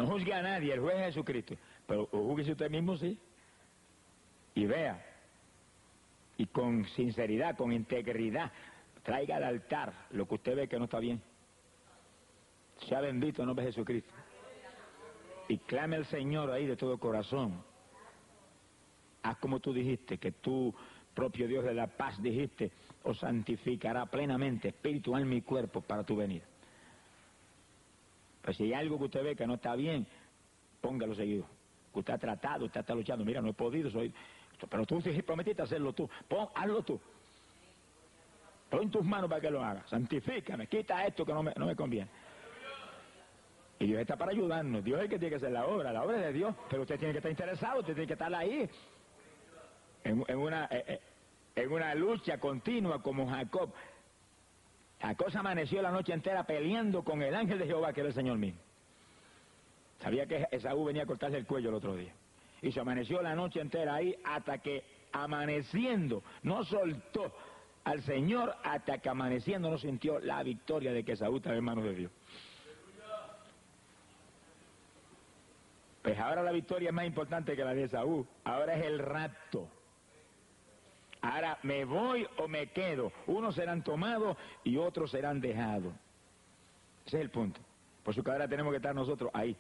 No juzgue a nadie, el juez es Jesucristo, pero juzgue usted mismo, sí y vea, y con sinceridad, con integridad, traiga al altar lo que usted ve que no está bien. Sea bendito el nombre de Jesucristo. Y clame al Señor ahí de todo corazón. Haz como tú dijiste, que tú, propio Dios de la paz, dijiste, os santificará plenamente, espíritu, alma y cuerpo para tu venida. Pues si hay algo que usted ve que no está bien, póngalo seguido. usted ha tratado, usted está luchando, mira, no he podido, soy pero tú prometiste hacerlo tú. Pon, hazlo tú. Pon tus manos para que lo haga. Santifícame. Quita esto que no me, no me conviene. Y Dios está para ayudarnos. Dios es el que tiene que hacer la obra. La obra es de Dios. Pero usted tiene que estar interesado. Usted tiene que estar ahí. En, una, eh, eh, en una lucha continua como Jacob. Jacob se amaneció la noche entera peleando con el ángel de Jehová, que era el Señor mismo. Sabía que Esaú venía a cortarse el cuello el otro día y se amaneció la noche entera ahí hasta que amaneciendo no soltó al Señor hasta que amaneciendo no sintió la victoria de que Saúl estaba en manos de Dios. Pues ahora la victoria es más importante que la de Saúl. Ahora es el rapto. Ahora me voy o me quedo. Unos serán tomados y otros serán dejados. Ese es el punto. Por eso que ahora tenemos que estar nosotros ahí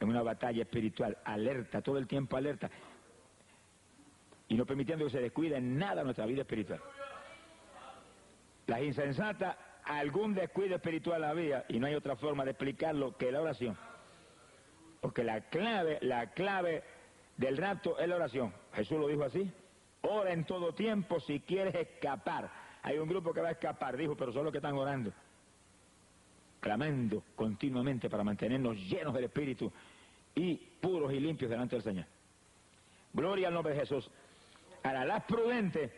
en una batalla espiritual, alerta, todo el tiempo alerta, y no permitiendo que se descuide en nada nuestra vida espiritual. Las insensatas, algún descuido espiritual había, y no hay otra forma de explicarlo que la oración. Porque la clave, la clave del rapto es la oración. Jesús lo dijo así. Ora en todo tiempo si quieres escapar. Hay un grupo que va a escapar, dijo, pero son los que están orando clamando continuamente para mantenernos llenos del Espíritu y puros y limpios delante del Señor. Gloria al nombre de Jesús. Ahora, las prudentes,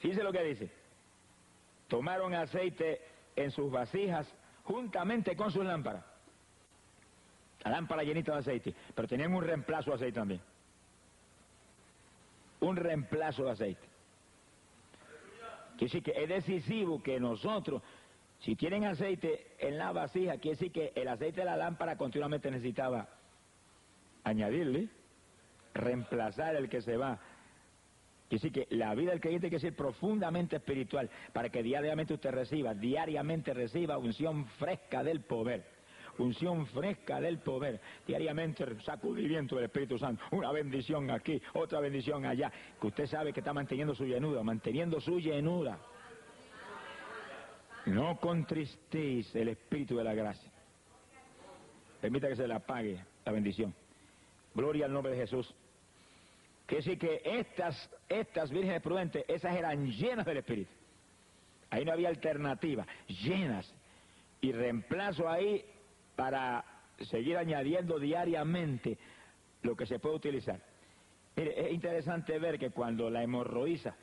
fíjense lo que dice, tomaron aceite en sus vasijas juntamente con sus lámparas. La lámpara llenita de aceite, pero tenían un reemplazo de aceite también. Un reemplazo de aceite. Quiere decir que es decisivo que nosotros si tienen aceite en la vasija, quiere decir que el aceite de la lámpara continuamente necesitaba añadirle, reemplazar el que se va. Quiere decir que la vida del creyente que ser profundamente espiritual para que diariamente usted reciba, diariamente reciba unción fresca del poder. Unción fresca del poder, diariamente sacudimiento del Espíritu Santo, una bendición aquí, otra bendición allá, que usted sabe que está manteniendo su llenura, manteniendo su llenura. No contristéis el espíritu de la gracia. Permita que se le apague la bendición. Gloria al nombre de Jesús. Que decir que estas, estas vírgenes prudentes, esas eran llenas del espíritu. Ahí no había alternativa, llenas. Y reemplazo ahí para seguir añadiendo diariamente lo que se puede utilizar. Mire, es interesante ver que cuando la hemorroísa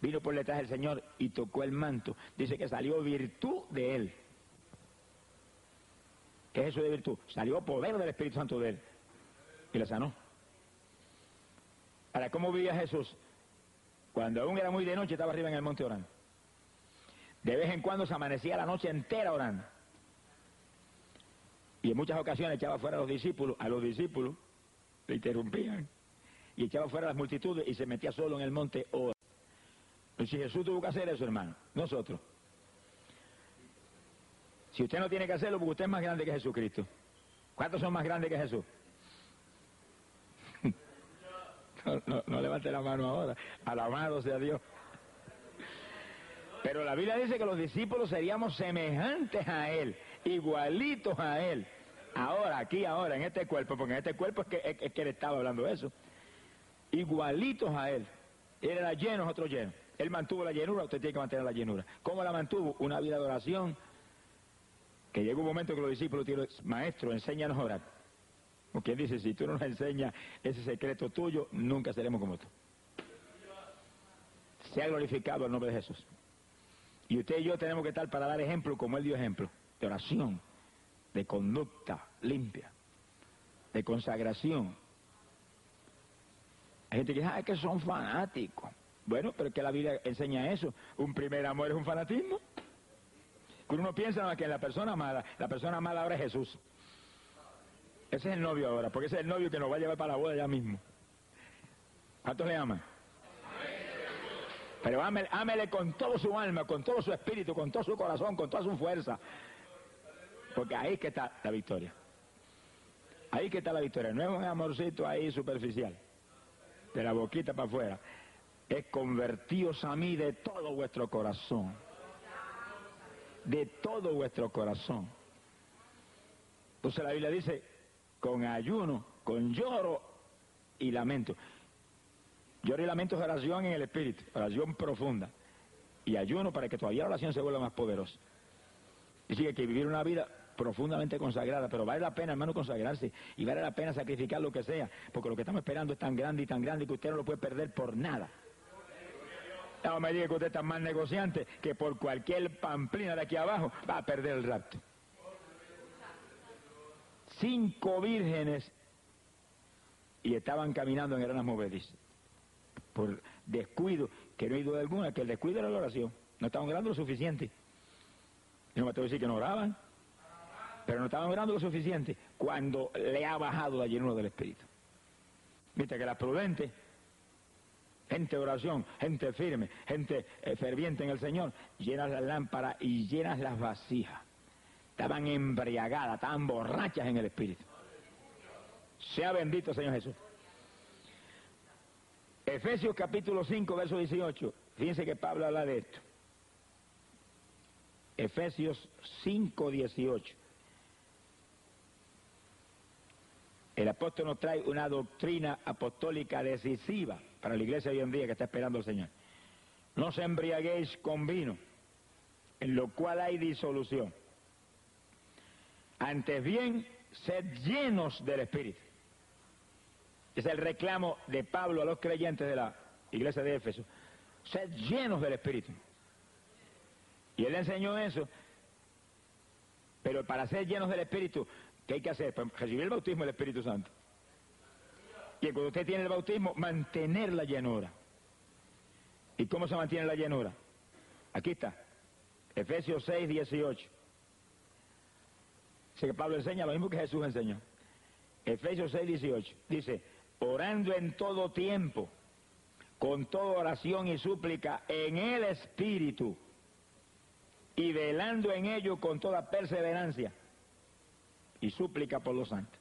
vino por detrás del Señor y tocó el manto, dice que salió virtud de él. ¿Qué es eso de virtud? Salió poder del Espíritu Santo de él y la sanó. Ahora, ¿cómo vivía Jesús? Cuando aún era muy de noche estaba arriba en el monte orando. De vez en cuando se amanecía la noche entera orando. Y en muchas ocasiones echaba fuera a los discípulos, a los discípulos le interrumpían y echaba fuera las multitudes y se metía solo en el monte. Y si Jesús tuvo que hacer eso, hermano, nosotros. Si usted no tiene que hacerlo, porque usted es más grande que Jesucristo. ¿Cuántos son más grandes que Jesús? No, no levante la mano ahora. Alabado sea Dios. Pero la Biblia dice que los discípulos seríamos semejantes a Él, igualitos a Él. Ahora, aquí, ahora, en este cuerpo, porque en este cuerpo es que, Él estaba hablando eso. Igualitos a Él. Él era lleno, nosotros llenos. Él mantuvo la llenura, usted tiene que mantener la llenura. ¿Cómo la mantuvo? Una vida de oración. Que llegó un momento que los discípulos dijeron, maestro, enséñanos a orar. Porque dice, si tú no nos enseñas ese secreto tuyo, nunca seremos como tú. Sea glorificado el nombre de Jesús. Y usted y yo tenemos que estar para dar ejemplo como él dio ejemplo, de oración, de conducta limpia, de consagración. Hay gente que dice, ah, que son fanáticos. Bueno, pero es que la Biblia enseña eso. Un primer amor es un fanatismo. Uno piensa que la persona mala, la persona mala ahora es Jesús. Ese es el novio ahora, porque ese es el novio que nos va a llevar para la boda ya mismo. ¿Cuántos le aman? Pero ámele, ámele con todo su alma, con todo su espíritu, con todo su corazón, con toda su fuerza. Porque ahí que está la victoria. Ahí que está la victoria. No es un amorcito ahí superficial, de la boquita para afuera. Es convertíos a mí de todo vuestro corazón. De todo vuestro corazón. Entonces la Biblia dice, con ayuno, con lloro y lamento. Lloro y lamento es oración en el espíritu, oración profunda. Y ayuno para que todavía la oración se vuelva más poderosa. Y sigue que vivir una vida profundamente consagrada, pero vale la pena, hermano, consagrarse y vale la pena sacrificar lo que sea, porque lo que estamos esperando es tan grande y tan grande que usted no lo puede perder por nada. No me diga que usted está más negociante que por cualquier pamplina de aquí abajo va a perder el rapto cinco vírgenes y estaban caminando en granas movedizas. Por descuido, que no hay duda alguna, que el descuido era la oración. No estaban orando lo suficiente. Y no me tengo que decir que no oraban, pero no estaban orando lo suficiente cuando le ha bajado la llenura del Espíritu. Viste que la prudente, gente de oración, gente firme, gente eh, ferviente en el Señor, llenas las lámparas y llenas las vasijas estaban embriagadas, estaban borrachas en el espíritu. Sea bendito Señor Jesús. Efesios capítulo 5, verso 18. Fíjense que Pablo habla de esto. Efesios 5, 18. El apóstol nos trae una doctrina apostólica decisiva para la iglesia hoy en día que está esperando el Señor. No se embriaguéis con vino, en lo cual hay disolución antes bien, sed llenos del Espíritu. Es el reclamo de Pablo a los creyentes de la iglesia de Éfeso. Sed llenos del Espíritu. Y él enseñó eso. Pero para ser llenos del Espíritu, ¿qué hay que hacer? Pues recibir el bautismo del Espíritu Santo. Y cuando usted tiene el bautismo, mantener la llenura. ¿Y cómo se mantiene la llenura? Aquí está. Efesios 6, 18. Así que Pablo enseña lo mismo que Jesús enseñó. Efesios 6, 18. Dice, orando en todo tiempo, con toda oración y súplica en el Espíritu, y velando en ello con toda perseverancia y súplica por los santos.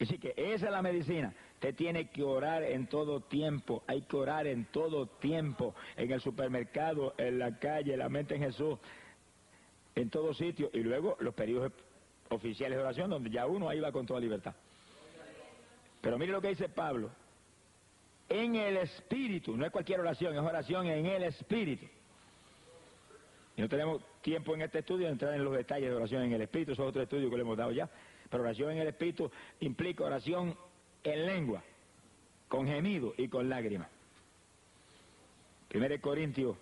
Así que esa es la medicina. Usted tiene que orar en todo tiempo. Hay que orar en todo tiempo. En el supermercado, en la calle, la mente en Jesús en todo sitio, y luego los periodos oficiales de oración, donde ya uno ahí va con toda libertad. Pero mire lo que dice Pablo. En el espíritu, no es cualquier oración, es oración en el espíritu. No tenemos tiempo en este estudio de entrar en los detalles de oración en el Espíritu, eso es otro estudio que le hemos dado ya. Pero oración en el Espíritu implica oración en lengua, con gemido y con lágrimas. 1 Corintios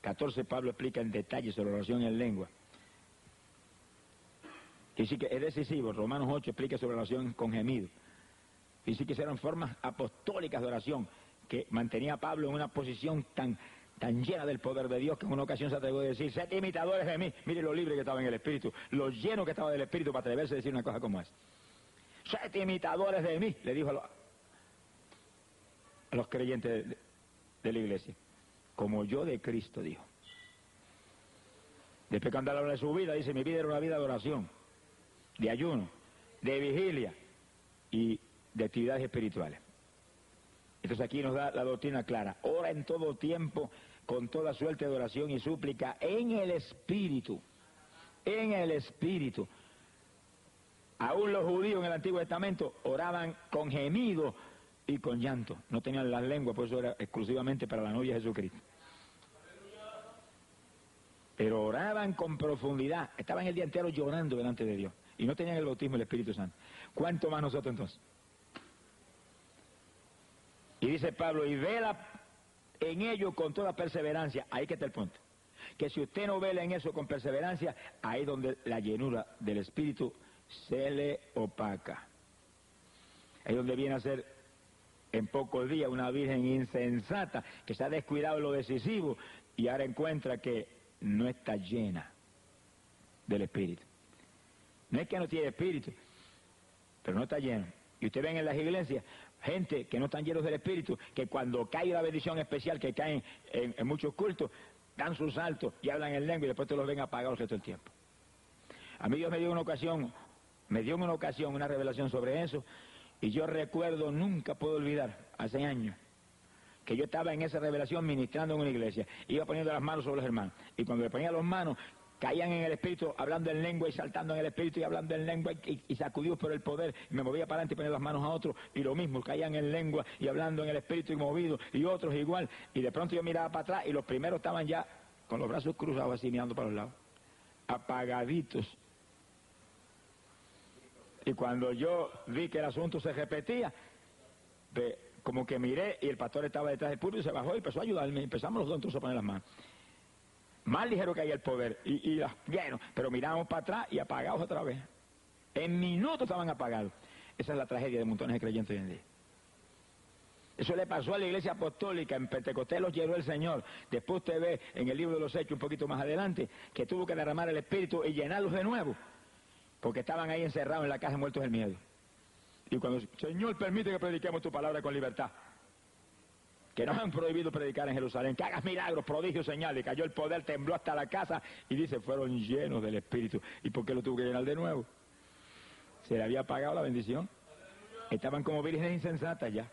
14, Pablo explica en detalle sobre oración en lengua. Y sí que es decisivo, Romanos 8 explica sobre la oración con gemido. Y sí que eran formas apostólicas de oración que mantenía a Pablo en una posición tan, tan llena del poder de Dios que en una ocasión se atrevió a decir, sed imitadores de mí. Mire lo libre que estaba en el Espíritu, lo lleno que estaba del Espíritu para atreverse a decir una cosa como esa. Sed imitadores de mí, le dijo a los, creyentes de, la iglesia. Como yo de Cristo, dijo. Después cuando habla de su vida, dice, mi vida era una vida de oración, de ayuno, de vigilia y de actividades espirituales. Entonces aquí nos da la doctrina clara. Ora en todo tiempo con toda suerte de oración y súplica en el Espíritu. En el Espíritu. Aún los judíos en el Antiguo Testamento oraban con gemido y con llanto. No tenían las lenguas, por eso era exclusivamente para la novia de Jesucristo. Pero oraban con profundidad. Estaban el día entero llorando delante de Dios. Y no tenían el bautismo del Espíritu Santo. ¿Cuánto más nosotros entonces? Y dice Pablo, y vela en ello con toda perseverancia. Ahí que está el punto. Que si usted no vela en eso con perseverancia, ahí es donde la llenura del Espíritu se le opaca. Ahí donde viene a ser en pocos días una virgen insensata que se ha descuidado lo decisivo y ahora encuentra que no está llena del Espíritu. No es que no tiene Espíritu, pero no está lleno. Y usted ven en las iglesias gente que no están llenos del Espíritu, que cuando cae la bendición especial que caen en, muchos cultos, dan sus saltos y hablan en lengua y después te los ven apagados el resto del tiempo. A mí Dios me dio una ocasión, me dio una ocasión una revelación sobre eso, y yo recuerdo, nunca puedo olvidar, hace años, que yo estaba en esa revelación ministrando en una iglesia, iba poniendo las manos sobre los hermanos, y cuando le ponía las manos, caían en el espíritu, hablando en lengua y saltando en el espíritu y hablando en lengua y, y sacudidos por el poder, y me movía para adelante y ponía las manos a otro, y lo mismo, caían en lengua y hablando en el espíritu y movidos, y otros igual, y de pronto yo miraba para atrás y los primeros estaban ya con los brazos cruzados así mirando para los lados, apagaditos. Y cuando yo vi que el asunto se repetía, como que miré y el pastor estaba detrás del púlpito y se bajó y empezó a ayudarme. Empezamos los dos entonces a poner las manos. Más ligero que hay el poder. Y, y bueno, pero miramos para atrás y apagados otra vez. En minutos estaban apagados. Esa es la tragedia de montones de creyentes hoy en día. Eso le pasó a la iglesia apostólica, en Pentecostés los llenó el Señor. Después usted ve en el libro de los Hechos, un poquito más adelante, que tuvo que derramar el Espíritu y llenarlos de nuevo porque estaban ahí encerrados en la casa muertos del miedo. Y cuando, Señor, permite que prediquemos tu palabra con libertad. Que nos han prohibido predicar en Jerusalén, que hagas milagros, prodigios, señales. Cayó el poder, tembló hasta la casa y dice, fueron llenos del Espíritu. ¿Y por qué lo tuvo que llenar de nuevo? Se le había pagado la bendición. Estaban como vírgenes insensatas ya.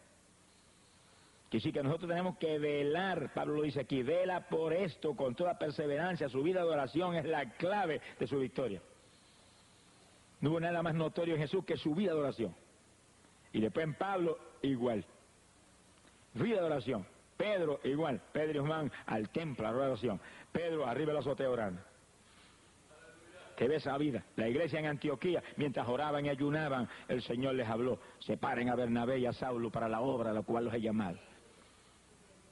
Que sí que nosotros tenemos que velar, Pablo lo dice aquí, vela por esto con toda perseverancia. Su vida de oración es la clave de su victoria. No hubo nada más notorio en Jesús que su vida de oración. Y después en Pablo, igual. Vida de oración. Pedro, igual. Pedro y Juan al templo, a la oración. Pedro arriba de la azotea orando. Que ve esa vida. La iglesia en Antioquía, mientras oraban y ayunaban, el Señor les habló. Separen a Bernabé y a Saulo para la obra a la cual los he llamado.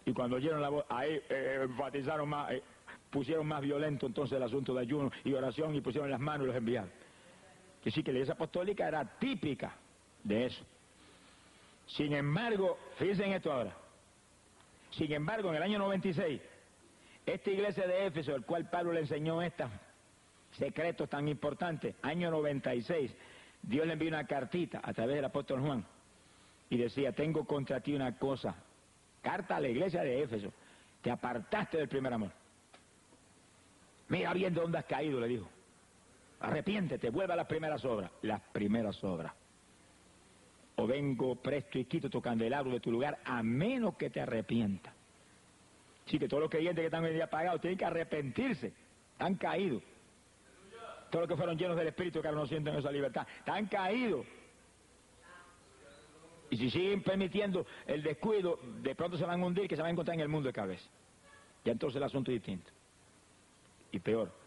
Y cuando oyeron la voz, ahí eh, enfatizaron más, eh, pusieron más violento entonces el asunto de ayuno y oración y pusieron las manos y los enviaron. Que sí que la iglesia apostólica era típica de eso. Sin embargo, fíjense en esto ahora. Sin embargo, en el año 96, esta iglesia de Éfeso, el cual Pablo le enseñó estos secretos tan importantes, año 96, Dios le envió una cartita a través del apóstol Juan y decía, tengo contra ti una cosa, carta a la iglesia de Éfeso, te apartaste del primer amor. Mira bien de dónde has caído, le dijo. Arrepiéntete, vuelva a las primeras obras. Las primeras obras. O vengo presto y quito tu candelabro de tu lugar, a menos que te arrepientas. Sí, que todos los creyentes que están hoy día pagados tienen que arrepentirse. Han caído. Todos los que fueron llenos del Espíritu que ahora no sienten esa libertad. Están caídos. Y si siguen permitiendo el descuido, de pronto se van a hundir, que se van a encontrar en el mundo de cabeza. Y entonces el asunto es distinto. y peor.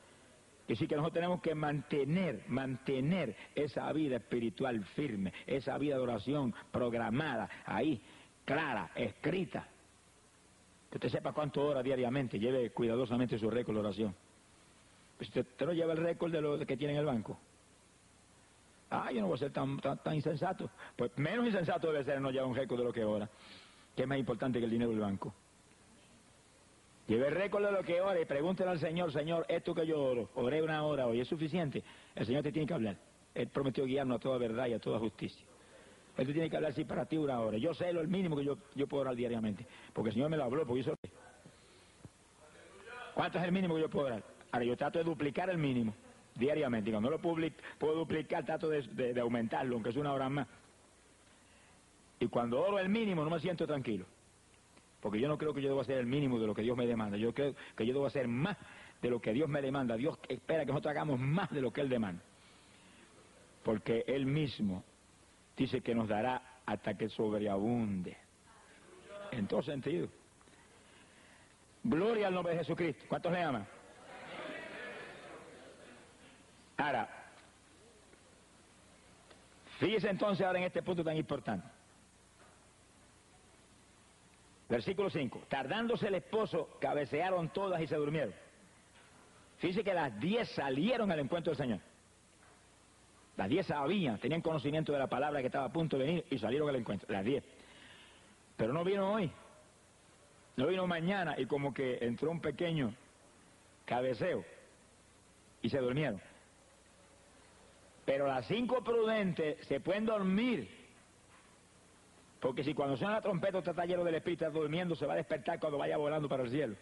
Y sí que nosotros tenemos que mantener, mantener esa vida espiritual firme, esa vida de oración programada, ahí, clara, escrita. Que usted sepa cuánto ora diariamente, lleve cuidadosamente su récord de oración. Pues usted, no lleva el récord de lo que tiene en el banco. Ah, yo no voy a ser tan, tan, tan insensato. Pues menos insensato debe ser no llevar un récord de lo que ora, que es más importante que el dinero del banco. Lleve el récord de lo que ora y pregúntele al Señor, Señor, esto que yo oro, oré una hora hoy, ¿es suficiente? El Señor te tiene que hablar. Él prometió guiarnos a toda verdad y a toda justicia. Él te tiene que hablar si para ti una hora. Yo sé lo mínimo que yo, yo puedo orar diariamente, porque el Señor me lo habló, porque sé. ¿Cuánto es el mínimo que yo puedo orar? Ahora yo trato de duplicar el mínimo diariamente. Y cuando lo public, puedo duplicar, trato de, de, de aumentarlo, aunque es una hora más. Y cuando oro el mínimo no me siento tranquilo. Porque yo no creo que yo deba hacer el mínimo de lo que Dios me demanda. Yo creo que yo debo hacer más de lo que Dios me demanda. Dios espera que nosotros hagamos más de lo que Él demanda. Porque Él mismo dice que nos dará hasta que sobreabunde. En todo sentido. Gloria al nombre de Jesucristo. ¿Cuántos le aman? Ahora, fíjese entonces ahora en este punto tan importante. Versículo 5. Tardándose el esposo, cabecearon todas y se durmieron. Fíjese que las diez salieron al encuentro del Señor. Las diez sabían, tenían conocimiento de la palabra que estaba a punto de venir y salieron al encuentro. Las diez. Pero no vino hoy. No vino mañana y como que entró un pequeño cabeceo y se durmieron. Pero las cinco prudentes se pueden dormir porque si cuando suena la trompeta usted está lleno del Espíritu, está durmiendo, se va a despertar cuando vaya volando para el cielo.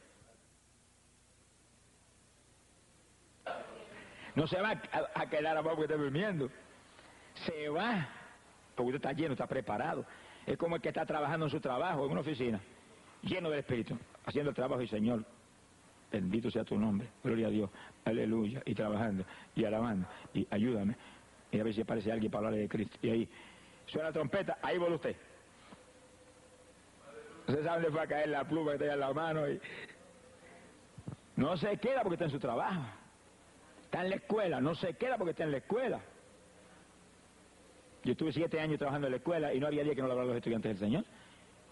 No se va a, a quedar abajo porque está durmiendo. Se va, porque usted está lleno, está preparado. Es como el que está trabajando en su trabajo, en una oficina, lleno del Espíritu, haciendo el trabajo y Señor, bendito sea tu nombre, gloria a Dios, aleluya, y trabajando, y alabando, y ayúdame. Y a ver si aparece alguien para hablarle de Cristo. Y ahí suena la trompeta, ahí vuelve usted. Usted sabe dónde fue a caer la pluma que está en la mano y no se queda porque está en su trabajo. Está en la escuela, no se queda porque está en la escuela. Yo estuve siete años trabajando en la escuela y no había día que no le hablara a los estudiantes del Señor.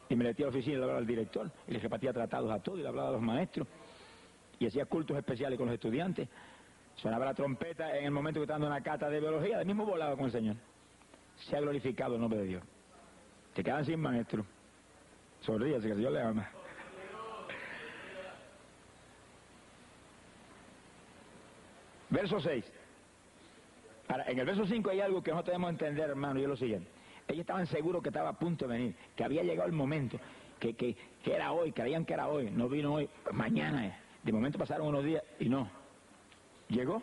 Y me metí a la oficina y le hablaba al director. Y les repartía tratados a todos y le hablaba a los maestros. Y hacía cultos especiales con los estudiantes. Sonaba la trompeta en el momento que estaba dando una cata de biología. Del mismo volaba con el Señor. Se ha glorificado el nombre de Dios. Se quedan sin maestro. Sonríase que el Señor le ama. Verso 6. Ahora, en el verso 5 hay algo que no tenemos que entender, hermano, y es lo siguiente. Ellos estaban seguros que estaba a punto de venir, que había llegado el momento, que, que, que era hoy, creían que era hoy, no vino hoy, mañana. De momento pasaron unos días y no. Llegó.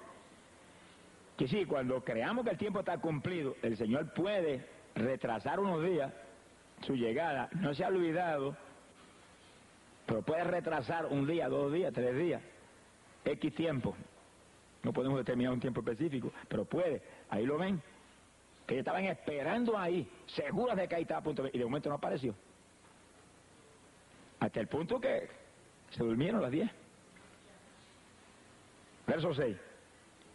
Que sí, cuando creamos que el tiempo está cumplido, el Señor puede retrasar unos días su llegada. No se ha olvidado, pero puede retrasar un día, dos días, tres días, X tiempo. No podemos determinar un tiempo específico, pero puede. Ahí lo ven. Que estaban esperando ahí, seguras de que ahí estaba a punto de... Y de momento no apareció. Hasta el punto que se durmieron las 10. Verso 6.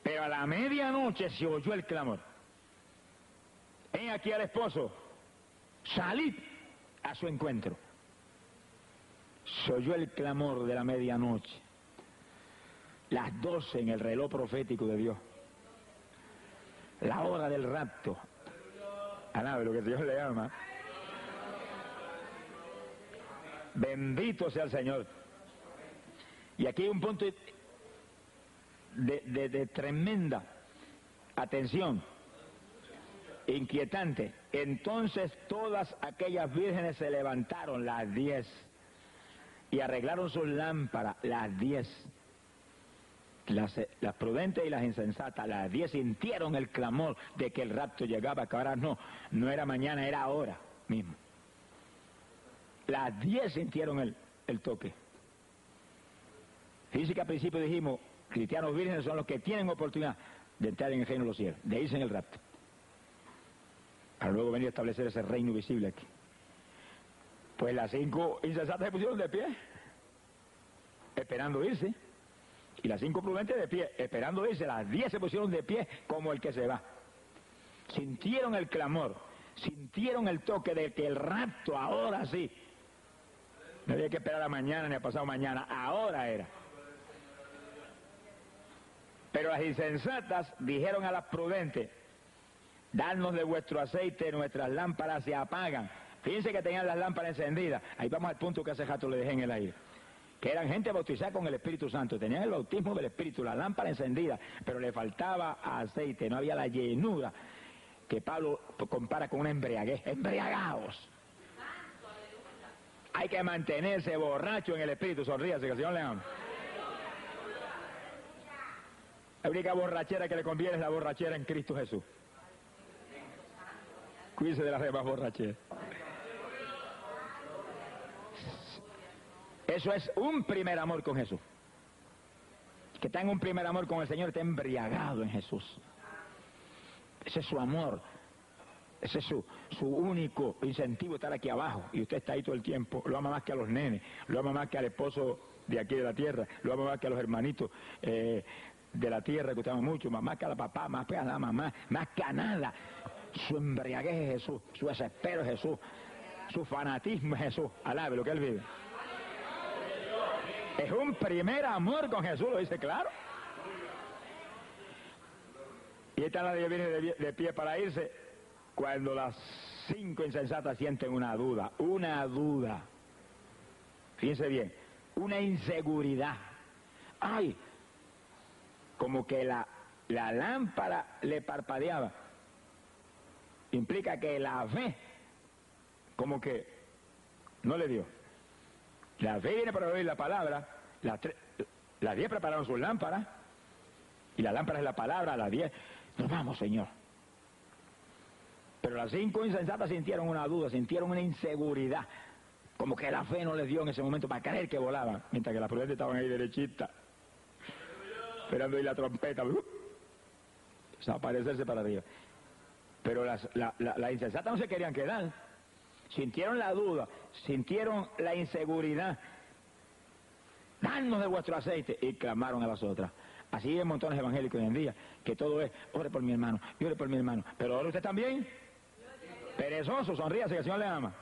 Pero a la medianoche se oyó el clamor. Ven aquí al esposo. Salid a su encuentro. Se oyó el clamor de la medianoche. Las doce en el reloj profético de Dios. La hora del rapto. Alabe lo que Dios le ama. Bendito sea el Señor. Y aquí hay un punto de tremenda atención, inquietante. Entonces todas aquellas vírgenes se levantaron, las diez, y arreglaron sus lámparas, las diez. Las, prudentes y las insensatas, las diez sintieron el clamor de que el rapto llegaba, que ahora no, no era mañana, era ahora mismo. Las diez sintieron el, el toque. Fíjense que al principio dijimos, cristianos vírgenes son los que tienen oportunidad de entrar en el reino de los cielos, de irse en el rapto. Para luego venir a establecer ese reino visible aquí. Pues las cinco insensatas se pusieron de pie, esperando irse. Y las cinco prudentes de pie, esperando irse, las diez se pusieron de pie como el que se va. Sintieron el clamor, sintieron el toque de que el rapto ahora sí. No había que esperar a mañana ni a pasado mañana, ahora era. Pero las insensatas dijeron a las prudentes, Danos de vuestro aceite, nuestras lámparas se apagan. Fíjense que tenían las lámparas encendidas. Ahí vamos al punto que hace rato le dejé en el aire. Que eran gente bautizada con el Espíritu Santo. Tenían el bautismo del Espíritu, la lámpara encendida, pero le faltaba aceite, no había la llenura que Pablo compara con una embriaguez. Embriagados. Hay que mantenerse borracho en el Espíritu. Sonríase, que el Señor le ama. La única borrachera que le conviene es la borrachera en Cristo Jesús. De las demás. Eso es un primer amor con Jesús. Que está en un primer amor con el Señor está embriagado en Jesús. Ese es su amor. Ese es su, su único incentivo estar aquí abajo. Y usted está ahí todo el tiempo. Lo ama más que a los nenes. Lo ama más que al esposo de aquí de la tierra. Lo ama más que a los hermanitos eh, de la tierra que usted ama mucho. Más que a la papá, más que a la mamá. Más que a nada. Su embriaguez es Jesús. Su desespero es Jesús. Su fanatismo es Jesús. Alabe lo que él vive. Es un primer amor con Jesús, lo dice claro. Y nadie viene de, de pie para irse cuando las cinco insensatas sienten una duda, una duda. Fíjense bien, una inseguridad. Ay, como que la, la lámpara le parpadeaba. Implica que la fe, como que no le dio. La fe viene para oír la palabra, las la diez prepararon sus lámparas, y la lámpara es la palabra, las diez, nos vamos, Señor. Pero las cinco insensatas sintieron una duda, sintieron una inseguridad, como que la fe no les dio en ese momento para creer que volaban, mientras que las prudentes estaban ahí derechitas, esperando ahí la trompeta, uh, desaparecerse para arriba. Pero las la, la, insensatas no se querían quedar sintieron la duda, sintieron la inseguridad. Danos de vuestro aceite y clamaron a las otras. Así hay montones evangélicos hoy en día, que todo es, ore por mi hermano, y ore por mi hermano. Pero ahora usted también. Perezoso, sonríase que el Señor le ama.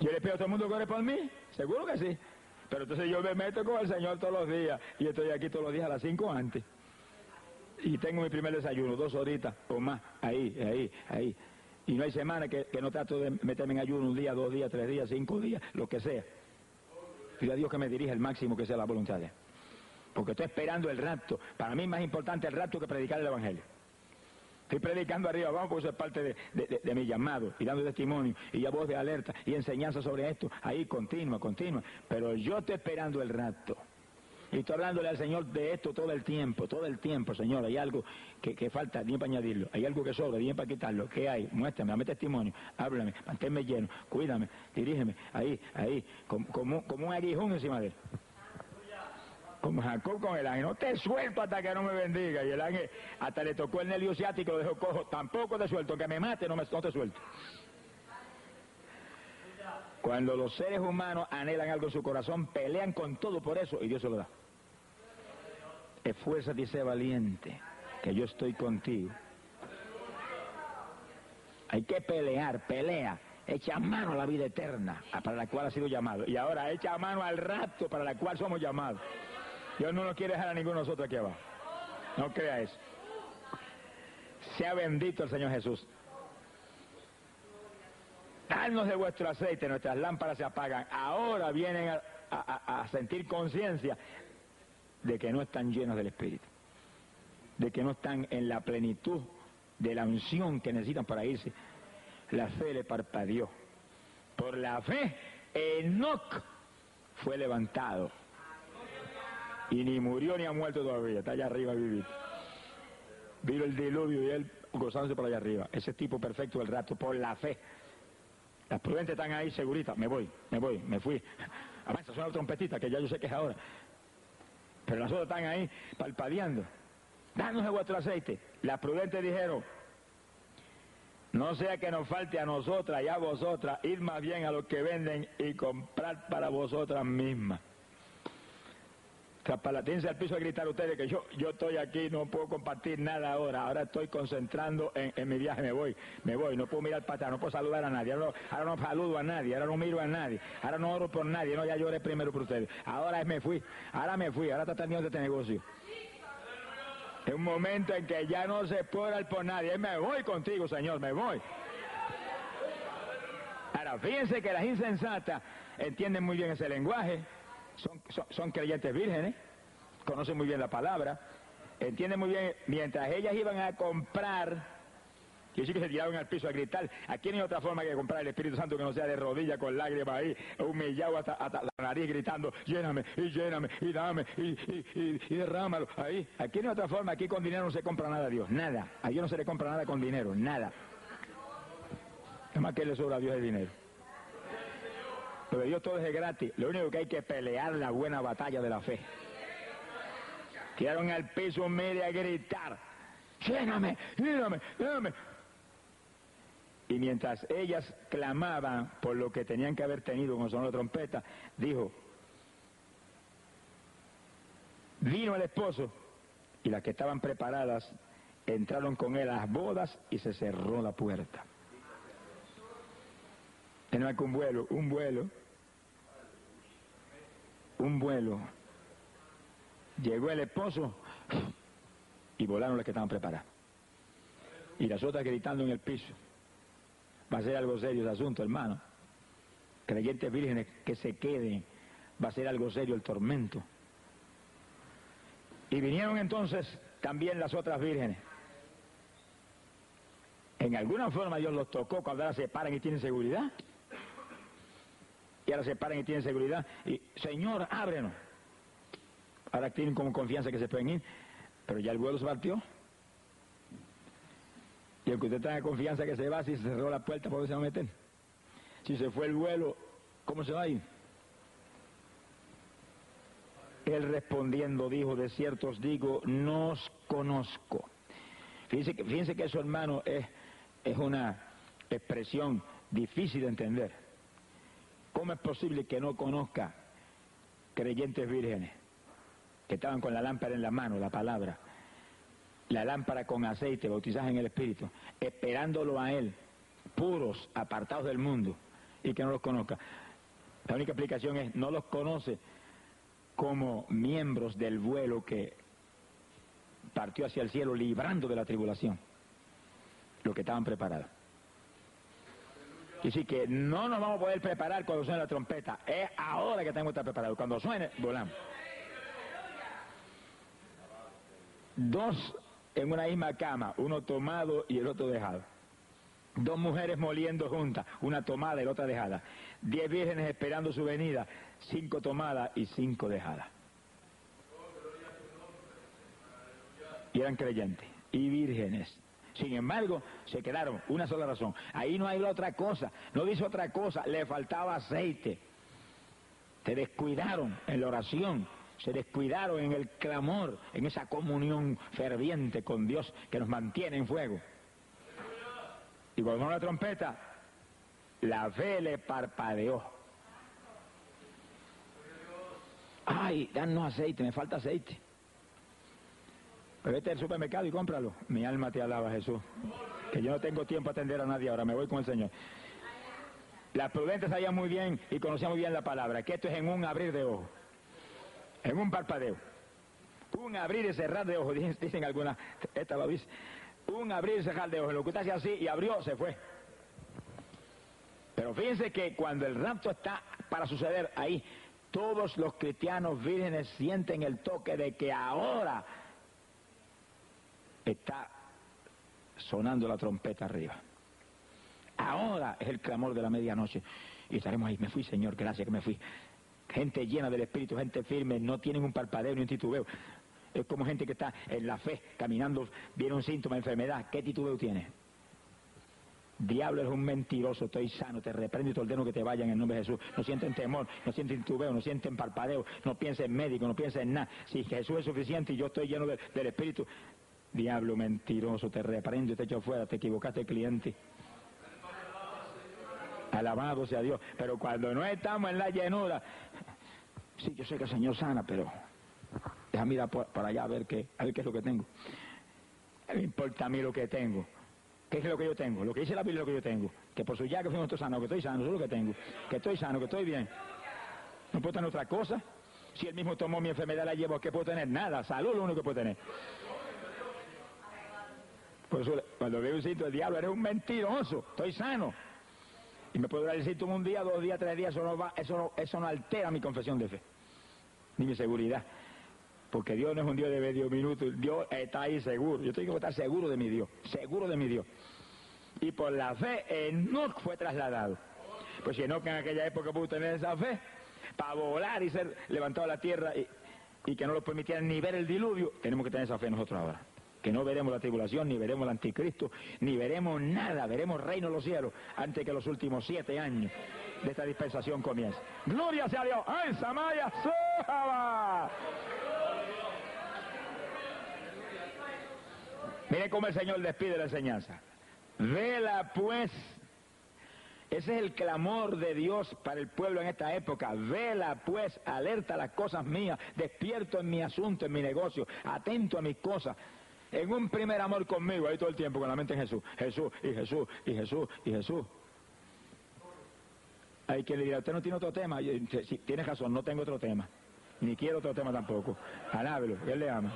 Yo le pido a todo el mundo que ore por mí, seguro que sí. Pero entonces yo me meto con el Señor todos los días y estoy aquí todos los días a las 5 antes. Y tengo mi primer desayuno, dos horitas o más, ahí, ahí, ahí. Y no hay semana que, que, no trato de meterme en ayuno un día, dos días, tres días, cinco días, lo que sea. Y a Dios que me dirija el máximo que sea la voluntad de. Porque estoy esperando el rapto. Para mí es más importante el rapto que predicar el Evangelio. Estoy predicando arriba abajo porque eso es parte de, de, de, de, mi llamado y dando testimonio y ya voz de alerta y enseñanza sobre esto. Ahí continua, continua. Pero yo estoy esperando el rapto. Y estoy hablándole al Señor de esto todo el tiempo, todo el tiempo, Señor. Hay algo que, que falta, dime para añadirlo. Hay algo que sobra, dime para quitarlo. ¿Qué hay? Muéstrame, dame testimonio, háblame, manténme lleno, cuídame, dirígeme. Ahí, ahí, como, como, un aguijón encima de él. Como Jacob con el ángel, no te suelto hasta que no me bendiga. Y el ángel hasta le tocó el nervio ciático, lo dejó cojo. Tampoco te suelto, que me mate, no, me, no te suelto. Cuando los seres humanos anhelan algo en su corazón, pelean con todo por eso y Dios se lo da. Esfuérzate y sé valiente, que yo estoy contigo. Hay que pelear, pelea. Echa mano a la vida eterna para la cual ha sido llamado. Y ahora echa mano al rapto para la cual somos llamados. Dios no nos quiere dejar a ninguno de nosotros aquí abajo. No crea eso. Sea bendito el Señor Jesús. Danos de vuestro aceite, nuestras lámparas se apagan. Ahora vienen a sentir conciencia de que no están llenos del Espíritu, de que no están en la plenitud de la unción que necesitan para irse. La fe le parpadeó. Por la fe, Enoch fue levantado. Y ni murió ni ha muerto todavía, está allá arriba vivir. Vino el diluvio y él gozándose por allá arriba. Ese tipo perfecto del rato, por la fe. Las prudentes están ahí seguritas, me voy, me voy, me fui. Avanza, suena la trompetita, que ya yo sé que es ahora. Pero las otras están ahí palpadeando. Danos de vuestro aceite. Las prudentes dijeron, no sea que nos falte a nosotras y a vosotras, ir más bien a los que venden y comprar para vosotras mismas. Tírense al piso a gritar ustedes que yo, yo estoy aquí, no puedo compartir nada ahora. Ahora estoy concentrando en, en mi viaje, me voy, me voy. No puedo mirar para atrás, no puedo saludar a nadie. Ahora no, ahora no saludo a nadie, ahora no miro a nadie. Ahora no oro por nadie, no, ya lloré primero por ustedes. Ahora me fui, ahora me fui, ahora está terminando este negocio. Es un momento en que ya no se puede orar por nadie. Me voy contigo, Señor, me voy. Ahora, fíjense que las insensatas entienden muy bien ese lenguaje son, son, creyentes vírgenes, conocen muy bien la palabra, entienden muy bien, mientras ellas iban a comprar, que sí que se tiraron al piso a gritar. Aquí no hay otra forma que comprar el Espíritu Santo que no sea de rodillas con lágrimas ahí, humillado hasta, la nariz gritando, lléname y lléname y dame y, y, y, y derrámalo. Ahí, aquí no hay otra forma, aquí con dinero no se compra nada a Dios, nada. A Dios no se le compra nada con dinero, nada. Es más que le sobra a Dios el dinero. Lo de Dios todo es gratis. Lo único que hay que pelear la buena batalla de la fe. Tiraron al piso medio a gritar. Lléname, lléname, lléname. Y mientras ellas clamaban por lo que tenían que haber tenido con sonó la trompeta, dijo, vino el esposo y las que estaban preparadas entraron con él a las bodas y se cerró la puerta. Hay que un vuelo, un vuelo un vuelo. Llegó el esposo y volaron las que estaban preparadas. Y las otras gritando en el piso. Va a ser algo serio ese asunto, hermano. Creyentes vírgenes que se queden. Va a ser algo serio el tormento. Y vinieron entonces también las otras vírgenes. En alguna forma Dios los tocó cuando ahora se paran y tienen seguridad ahora se paran y tienen seguridad. Y, Señor, ábrenos. Ahora tienen como confianza que se pueden ir, pero ya el vuelo se partió. Y el que usted tenga confianza que se va, si se cerró la puerta, ¿por qué se va a meter? Si se fue el vuelo, ¿cómo se va a ir? Él respondiendo dijo, de cierto os digo, no os conozco. Fíjense que, fíjense que eso, hermano, es, es una expresión difícil de entender. ¿Cómo es posible que no conozca creyentes vírgenes que estaban con la lámpara en la mano, la palabra, la lámpara con aceite, bautizadas en el Espíritu, esperándolo a Él, puros, apartados del mundo, y que no los conozca? La única explicación es, no los conoce como miembros del vuelo que partió hacia el cielo librando de la tribulación, los que estaban preparados. Y sí que no nos vamos a poder preparar cuando suene la trompeta. Es ahora que tenemos que estar preparados. Cuando suene, volamos. Dos en una misma cama, uno tomado y el otro dejado. Dos mujeres moliendo juntas, una tomada y la otra dejada. Diez vírgenes esperando su venida, cinco tomadas y cinco dejadas. Y eran creyentes y vírgenes. Sin embargo, se quedaron, una sola razón. Ahí no hay otra cosa, no dice otra cosa, le faltaba aceite. Se descuidaron en la oración, se descuidaron en el clamor, en esa comunión ferviente con Dios que nos mantiene en fuego. Y cuando la trompeta, la fe le parpadeó. Ay, danos aceite, me falta aceite. Vete al supermercado y cómpralo. Mi alma te alaba, Jesús. Que yo no tengo tiempo a atender a nadie ahora, me voy con el Señor. Las prudentes sabían muy bien y conocían muy bien la palabra, que esto es en un abrir de ojos, en un parpadeo. Un abrir y cerrar de ojos, dicen, dicen algunas, esta dice. Un abrir y cerrar de ojos. Lo que usted hace así y abrió, se fue. Pero fíjense que cuando el rapto está para suceder ahí, todos los cristianos vírgenes sienten el toque de que ahora está sonando la trompeta arriba. Ahora es el clamor de la medianoche. Y estaremos ahí. Me fui, Señor, gracias que me fui. Gente llena del Espíritu, gente firme, no tienen un parpadeo ni un titubeo. Es como gente que está en la fe, caminando, viene un síntoma enfermedad. ¿Qué titubeo tiene? Diablo es un mentiroso, estoy sano, te reprendo y te ordeno que te vayan en nombre de Jesús. No sienten temor, no sienten titubeo, no sienten parpadeo, no piensen en médico, no piensen en nada. Si Jesús es suficiente y yo estoy lleno de, del Espíritu, Diablo mentiroso, te reprendo te echo fuera, te equivocaste cliente. Alabado sea Dios. Pero cuando no estamos en la llenura, sí, yo sé que el Señor sana, pero Deja mirar por, para allá a ver qué, a ver qué es lo que tengo. No me importa a mí lo que tengo. ¿Qué es lo que yo tengo? Lo que dice la Biblia es lo que yo tengo. Que por su llaga fuimos todos sanos, que estoy sano, eso es lo que tengo. Que estoy sano, que estoy bien. No puedo tener otra cosa. Si él mismo tomó mi enfermedad, la llevo, ¿qué puedo tener? Nada, salud lo único que puedo tener. Por eso cuando veo un sitio, el diablo, eres un mentiroso, estoy sano. Y me puedo dar el síntoma un día, dos días, tres días, eso no, va, eso, no, eso no altera mi confesión de fe, ni mi seguridad. Porque Dios no es un Dios de medio minuto, Dios está ahí seguro. Yo tengo que estar seguro de mi Dios, seguro de mi Dios. Y por la fe, Enoch fue trasladado. Pues si Enoch en aquella época pudo tener esa fe, para volar y ser levantado a la tierra y, y que no lo permitieran ni ver el diluvio, tenemos que tener esa fe nosotros ahora que no veremos la tribulación, ni veremos el anticristo, ni veremos nada, veremos reino de los cielos antes que los últimos siete años de esta dispensación comience. Gloria sea Dios. ¡Ay, Samaya Sojaba! Mire cómo el Señor despide la enseñanza. Vela pues. Ese es el clamor de Dios para el pueblo en esta época. Vela pues, alerta las cosas mías, despierto en mi asunto, en mi negocio, atento a mis cosas en un primer amor conmigo, ahí todo el tiempo, con la mente en Jesús. Jesús, y Jesús, y Jesús, y Jesús. Hay quien le dirá, usted no tiene otro tema. Y, si, tiene razón, no tengo otro tema. Ni quiero otro tema tampoco. Alábelo, él le ama.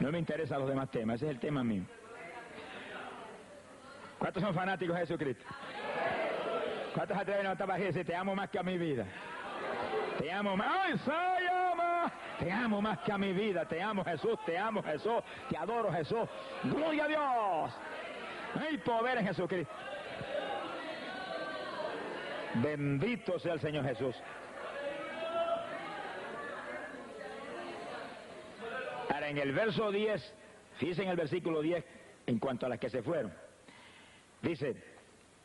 No me interesan los demás temas, ese es el tema mío. ¿Cuántos son fanáticos de Jesucristo? ¿Cuántos atreven a levantar y decir, te amo más que a mi vida? Te amo más. ¡Ay! Te amo más que a mi vida. Te amo Jesús, te amo Jesús, te adoro Jesús. Gloria a Dios. Hay poder en Jesucristo. Bendito sea el Señor Jesús. Ahora en el verso 10, fíjense en el versículo 10 en cuanto a las que se fueron. Dice,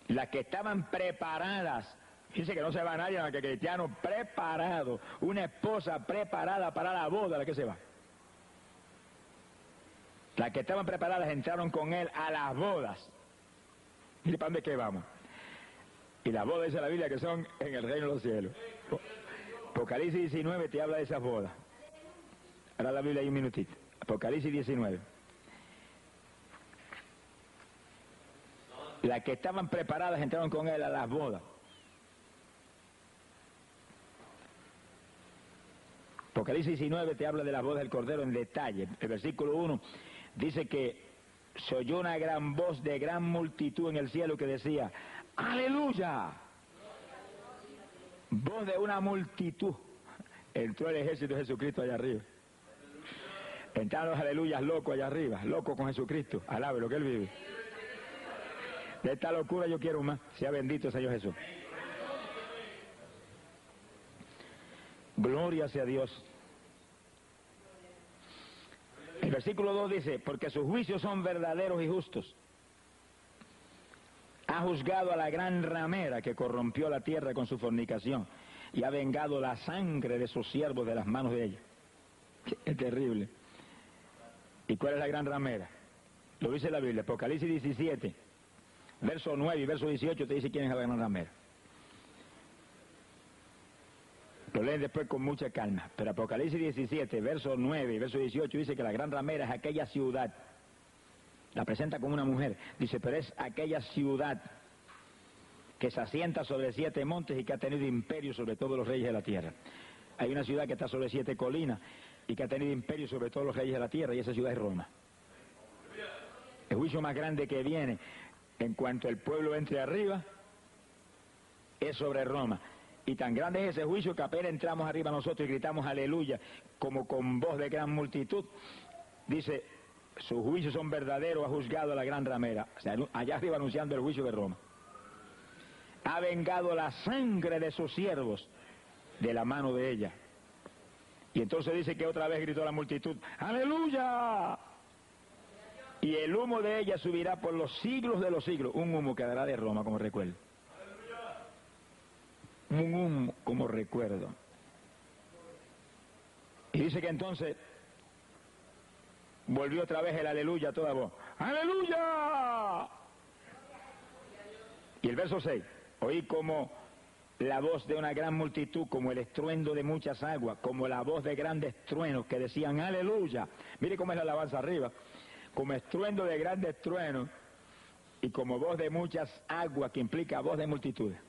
las que estaban preparadas Dice que no se va nadie, que cristiano preparado, una esposa preparada para la boda, la que se va. Las que estaban preparadas entraron con él a las bodas. ¿Y para dónde que vamos? Y las bodas dice la Biblia que son en el reino de los cielos. Apocalipsis 19 te habla de esas bodas. Ahora la Biblia hay un minutito. Apocalipsis 19. Las que estaban preparadas entraron con él a las bodas. Apocalipsis 19 te habla de la voz del Cordero en detalle. El versículo 1 dice que se oyó una gran voz de gran multitud en el cielo que decía, aleluya. Voz de una multitud. Entró el ejército de Jesucristo allá arriba. Entraron los aleluyas locos allá arriba, locos con Jesucristo. Alabe lo que él vive. De esta locura yo quiero más. Sea bendito Señor Jesús. Gloria sea Dios. El versículo 2 dice, porque sus juicios son verdaderos y justos. Ha juzgado a la gran ramera que corrompió la tierra con su fornicación y ha vengado la sangre de sus siervos de las manos de ella. Es terrible. ¿Y cuál es la gran ramera? Lo dice la Biblia, Apocalipsis 17, verso 9 y verso 18 te dice quién es la gran ramera. Lo leen después con mucha calma. Pero Apocalipsis 17, verso 9 y verso 18 dice que la gran ramera es aquella ciudad. La presenta como una mujer. Dice, pero es aquella ciudad que se asienta sobre siete montes y que ha tenido imperio sobre todos los reyes de la tierra. Hay una ciudad que está sobre siete colinas y que ha tenido imperio sobre todos los reyes de la tierra y esa ciudad es Roma. El juicio más grande que viene en cuanto el pueblo entre arriba es sobre Roma. Y tan grande es ese juicio que apenas entramos arriba nosotros y gritamos aleluya, como con voz de gran multitud. Dice, sus juicios son verdaderos, ha juzgado a la gran ramera. Allá arriba anunciando el juicio de Roma. Ha vengado la sangre de sus siervos de la mano de ella. Y entonces dice que otra vez gritó la multitud, aleluya. Y el humo de ella subirá por los siglos de los siglos. Un humo que dará de Roma, como recuerdo como recuerdo. Y dice que entonces volvió otra vez el aleluya toda voz. ¡Aleluya! Y el verso 6, oí como la voz de una gran multitud, como el estruendo de muchas aguas, como la voz de grandes truenos que decían aleluya. Mire cómo es la alabanza arriba, como estruendo de grandes truenos y como voz de muchas aguas, que implica voz de multitudes.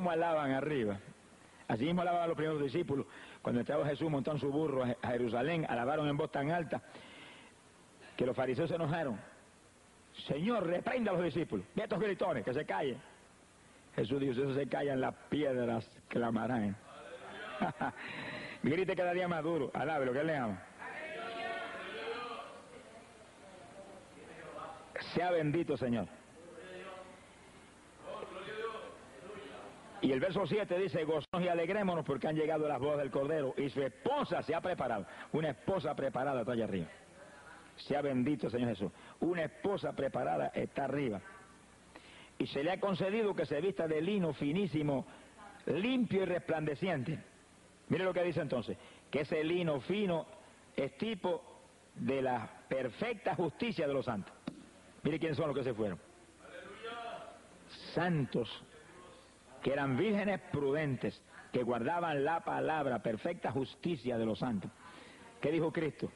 ¿Cómo alaban arriba? Así mismo alababan los primeros discípulos. Cuando entraba Jesús montó en su burro a Jerusalén, alabaron en voz tan alta que los fariseos se enojaron. Señor, reprenda a los discípulos. Y estos gritones, que se callen. Jesús dijo, eso se callan, las piedras clamarán. Grite cada día más duro. Alabe lo que él le ama. Sea bendito, Señor. Y el verso 7 dice, gozonos y alegrémonos porque han llegado las bodas del Cordero y su esposa se ha preparado. Una esposa preparada está allá arriba. Sea bendito, Señor Jesús. Una esposa preparada está arriba. Y se le ha concedido que se vista de lino finísimo, limpio y resplandeciente. Mire lo que dice entonces, que ese lino fino es tipo de la perfecta justicia de los santos. Mire quiénes son los que se fueron. Santos que eran vírgenes prudentes, que guardaban la palabra, perfecta justicia de los santos. ¿Qué dijo Cristo?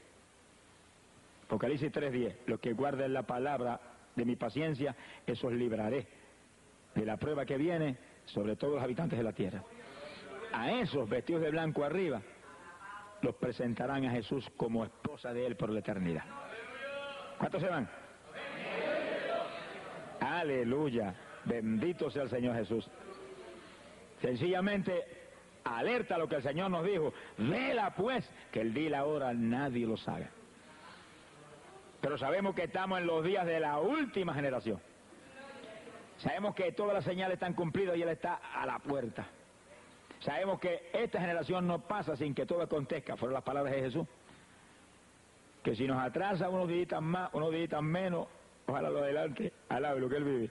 Apocalipsis 3.10, los que guarden la palabra de mi paciencia, esos libraré de la prueba que viene sobre todos los habitantes de la tierra. A esos vestidos de blanco arriba, los presentarán a Jesús como esposa de él por la eternidad. ¿Cuántos se van? Aleluya. Bendito sea el Señor Jesús. Sencillamente alerta lo que el Señor nos dijo. Vela pues que el día y la hora nadie lo sabe. Pero sabemos que estamos en los días de la última generación. Sabemos que todas las señales están cumplidas y Él está a la puerta. Sabemos que esta generación no pasa sin que todo acontezca. Fueron las palabras de Jesús. Que si nos atrasa unos días más, unos días menos, ojalá lo adelante, alabe lo que Él vive.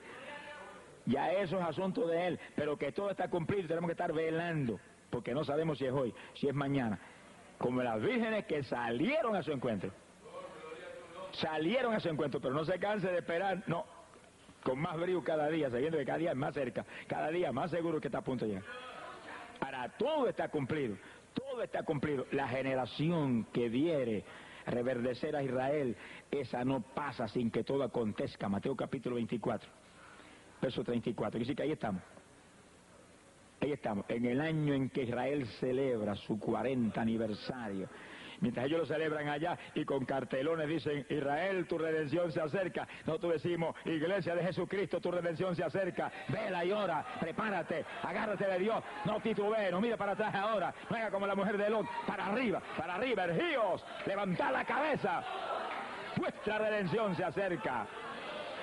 Ya eso es asunto de él, pero que todo está cumplido, tenemos que estar velando, porque no sabemos si es hoy, si es mañana. Como las vírgenes que salieron a su encuentro. Salieron a su encuentro, pero no se canse de esperar, no, con más brío cada día, sabiendo que cada día es más cerca, cada día más seguro que está a punto de llegar. Para todo está cumplido, todo está cumplido. La generación que diere reverdecer a Israel, esa no pasa sin que todo acontezca. Mateo capítulo 24 verso 34. Dice que ahí estamos. Ahí estamos, en el año en que Israel celebra su 40 aniversario. Mientras ellos lo celebran allá y con cartelones dicen, Israel, tu redención se acerca. Nosotros decimos, Iglesia de Jesucristo, tu redención se acerca. Vela y ora, prepárate, agárrate de Dios, no titubee, no mire para atrás ahora. No como la mujer de Lot, para arriba, para arriba, ergíos, levantad la cabeza. Vuestra redención se acerca.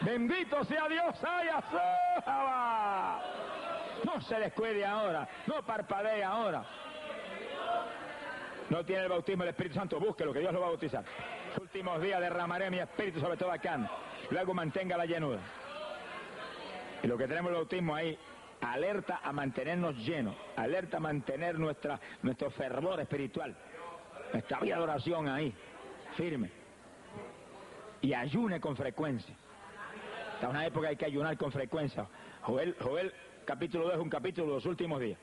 Bendito sea Dios, Ayasaba. No se descuide ahora, no parpadee ahora. No tiene el bautismo del Espíritu Santo, búsquelo, que Dios lo va a bautizar. Los últimos días derramaré mi espíritu sobre todo acá. Luego mantenga la llenura. Y lo que tenemos el bautismo ahí, alerta a mantenernos llenos, alerta a mantener nuestra, nuestro fervor espiritual, nuestra vida de oración ahí, firme. Y ayune con frecuencia. Está una época hay que ayunar con frecuencia. Joel, Joel capítulo 2 es un capítulo de los últimos días,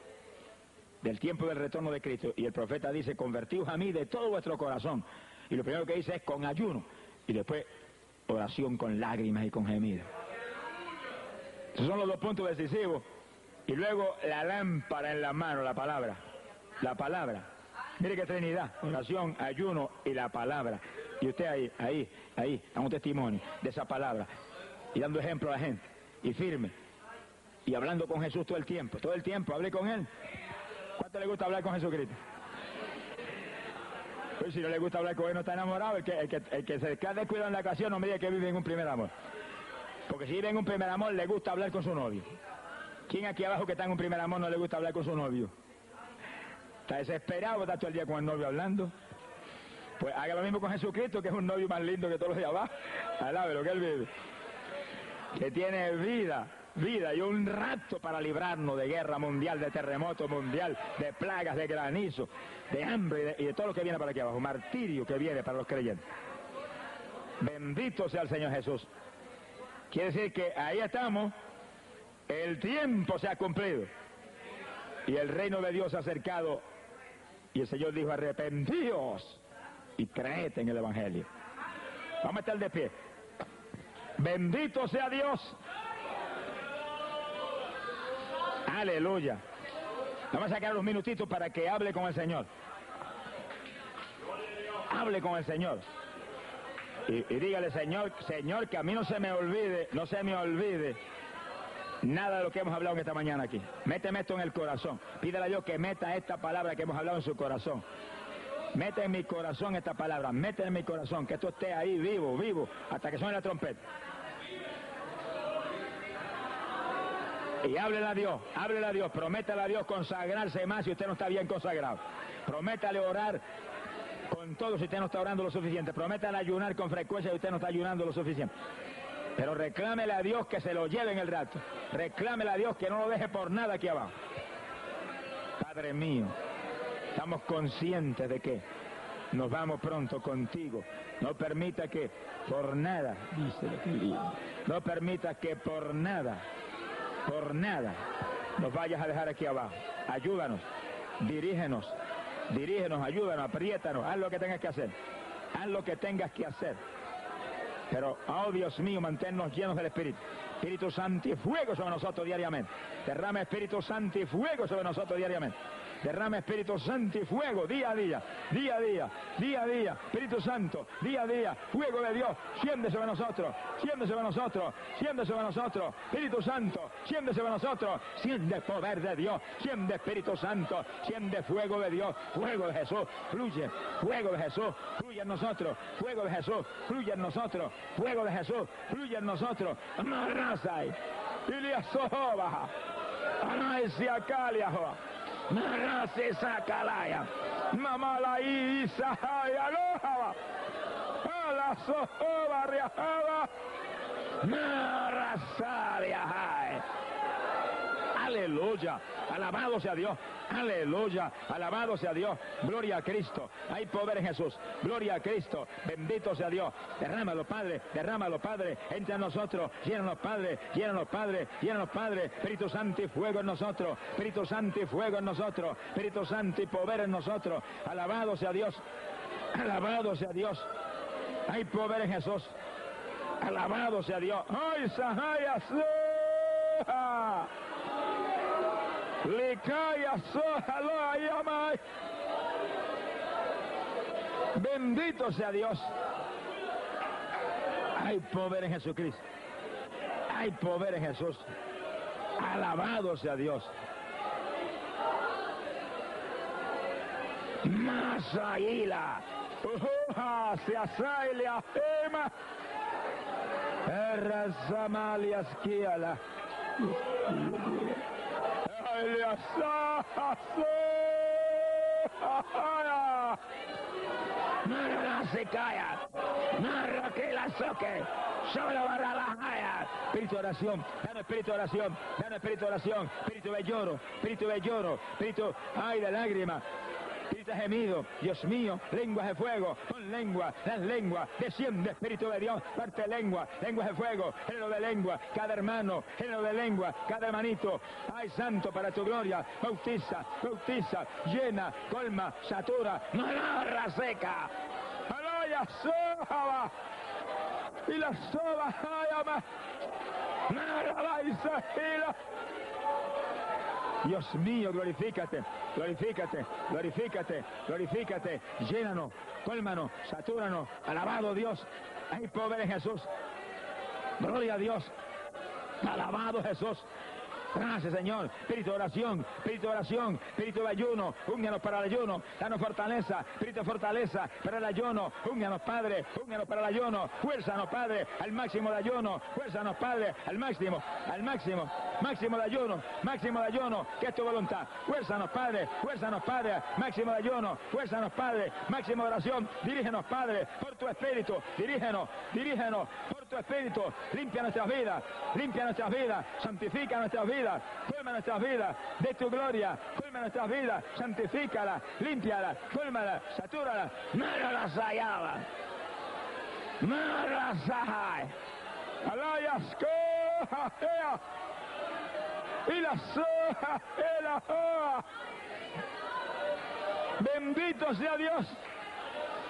del tiempo del retorno de Cristo. Y el profeta dice, convertíos a mí de todo vuestro corazón. Y lo primero que dice es con ayuno. Y después oración con lágrimas y con gemidos. Esos son los dos puntos decisivos. Y luego la lámpara en la mano, la palabra. La palabra. Mire qué trinidad. Oración, ayuno y la palabra. Y usted ahí, ahí, ahí, da un testimonio de esa palabra y dando ejemplo a la gente, y firme, y hablando con Jesús todo el tiempo, todo el tiempo, hable con Él. ¿Cuánto le gusta hablar con Jesucristo? Pues si no le gusta hablar con Él, no está enamorado, el que, el que, el se queda descuidado en la ocasión no me diga que vive en un primer amor. Porque si vive en un primer amor, le gusta hablar con su novio. ¿Quién aquí abajo que está en un primer amor no le gusta hablar con su novio? Está desesperado, está todo el día con el novio hablando. Pues haga lo mismo con Jesucristo, que es un novio más lindo que todos los de abajo. Alabe lo que él vive que tiene vida, vida y un rato para librarnos de guerra mundial, de terremoto mundial, de plagas, de granizo, de hambre y de, todo lo que viene para aquí abajo, martirio que viene para los creyentes. Bendito sea el Señor Jesús. Quiere decir que ahí estamos El tiempo se ha cumplido. Y el reino de Dios se ha acercado. Y el Señor dijo, arrepentíos y creed en el Evangelio. Vamos a estar de pie. Bendito sea Dios. Aleluya. Vamos a sacar unos minutitos para que hable con el Señor. Hable con el Señor. Y, dígale, Señor, Señor, que a mí no se me olvide, no se me olvide nada de lo que hemos hablado en esta mañana aquí. Méteme esto en el corazón. Pídale a Dios que meta esta palabra que hemos hablado en su corazón. Mete en mi corazón esta palabra, mete en mi corazón, que esto esté ahí vivo, vivo, hasta que suene la trompeta. Y háblele a Dios, háblele a Dios, prométale a Dios consagrarse más si usted no está bien consagrado. Prométale orar con todo si usted no está orando lo suficiente. Prométale ayunar con frecuencia si usted no está ayunando lo suficiente. Pero reclámele a Dios que se lo lleve en el rato. Reclámele a Dios que no lo deje por nada aquí abajo. Padre mío, estamos conscientes de que nos vamos pronto contigo. No permita que por nada, no permita que por nada, por nada, nos vayas a dejar aquí abajo. Ayúdanos, dirígenos, dirígenos, ayúdanos, apriétanos, haz lo que tengas que hacer. Haz lo que tengas que hacer. Pero, oh Dios mío, manténnos llenos del Espíritu. Espíritu Santo y fuego sobre nosotros diariamente. Derrama Espíritu Santo y fuego sobre nosotros diariamente. Derrama Espíritu Santo y fuego día a día, día a día, día a día. Espíritu Santo, día a día, fuego de Dios, siende sobre nosotros, siende sobre nosotros, siende sobre nosotros. Espíritu Santo, siende sobre nosotros, siende poder de Dios, siende Espíritu Santo, siende fuego de Dios, fuego de Jesús, fluye, fuego de Jesús, fluye en nosotros, fuego de Jesús, fluye en nosotros, fuego de Jesús, fluye en nosotros. Amarrasai, Iliasoba, Anaisia Caliahoa. Marase sakalaya. Mamalai sahaya aloha. Ala sohova riahava. Marasaria hai. Aleluya. Alabado sea Dios. Aleluya. Alabado sea Dios. Gloria a Cristo. Hay poder en Jesús. Gloria a Cristo. Bendito sea Dios. Derrámalo, Padre. Derrámalo, Padre. Entre a nosotros. Llénanos, Padre. Llénanos, Padre. Llénanos, Padre. Espíritu Santo y fuego en nosotros. Espíritu Santo y fuego en nosotros. Espíritu Santo y poder en nosotros. Alabado sea Dios. Alabado sea Dios. Hay poder en Jesús. Alabado sea Dios. ¡Ay, Sahaya Soha Loa Yamai. Bendito sea Dios. Hay poder en Jesucristo. Hay poder en Jesús. Alabado sea Dios. Masaila. Se asaile. Erra Samalias Kiala. Narra se calla. Narra que la soque. Solo barra la haya. Espíritu de oración. Dame espíritu de oración. Dame espíritu de oración. Espíritu de lloro. Espíritu de lloro. Espíritu, ay, de lágrima. Espíritu de gemido, Dios mío, lenguas de fuego, lengua, las lenguas, desciende Espíritu de Dios, parte lengua, lenguas de fuego, género de lengua, cada hermano, género de lengua, cada hermanito, ay santo para tu gloria, bautiza, bautiza, llena, colma, satura, manarra seca, soba, y la soba, ayama, narra y Dios mío, glorifícate, glorifícate, glorifícate, glorifícate, llénanos, cólmanos, satúranos, alabado Dios, hay poder en Jesús, gloria a Dios, alabado Jesús. Gracias, Señor. Espíritu de oración, espíritu de oración, espíritu de ayuno, únganos para el ayuno, danos fortaleza, espíritu de fortaleza para el ayuno, únganos, Padre, únganos para el ayuno, fuérzanos, Padre, al máximo de ayuno, fuérzanos, Padre, al máximo, al máximo, máximo de ayuno, máximo de ayuno, que es tu voluntad. Fuérzanos, Padre, fuérzanos, Padre, máximo de ayuno, fuérzanos, Padre, máximo de oración, dirígenos, Padre, por tu espíritu, dirígenos, dirígenos, por tu espíritu, limpia nuestras vidas, limpia nuestras vidas, santifica nuestras vidas, colma nuestras vidas de tu gloria, colma nuestras vidas, santifícala, límpiala, cólmala, satúrala, márala sayaba, márala sahai, alayas kohajea, y la soja, la joa. Bendito sea Dios.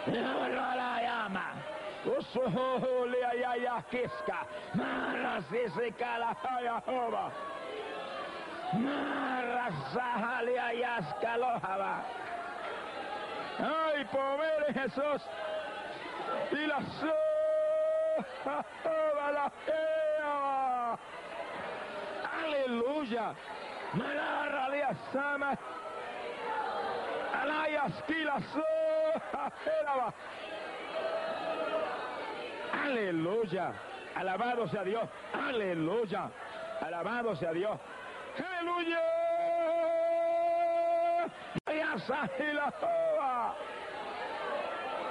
La llama. Mara sisi kala haya Ay, pobre Jesús. Y la la jeva. Aleluya. Mara lia sama. Alayas kila soja. Aleluya. Alabado sea Dios. Aleluya. Alabado sea Dios. Aleluya.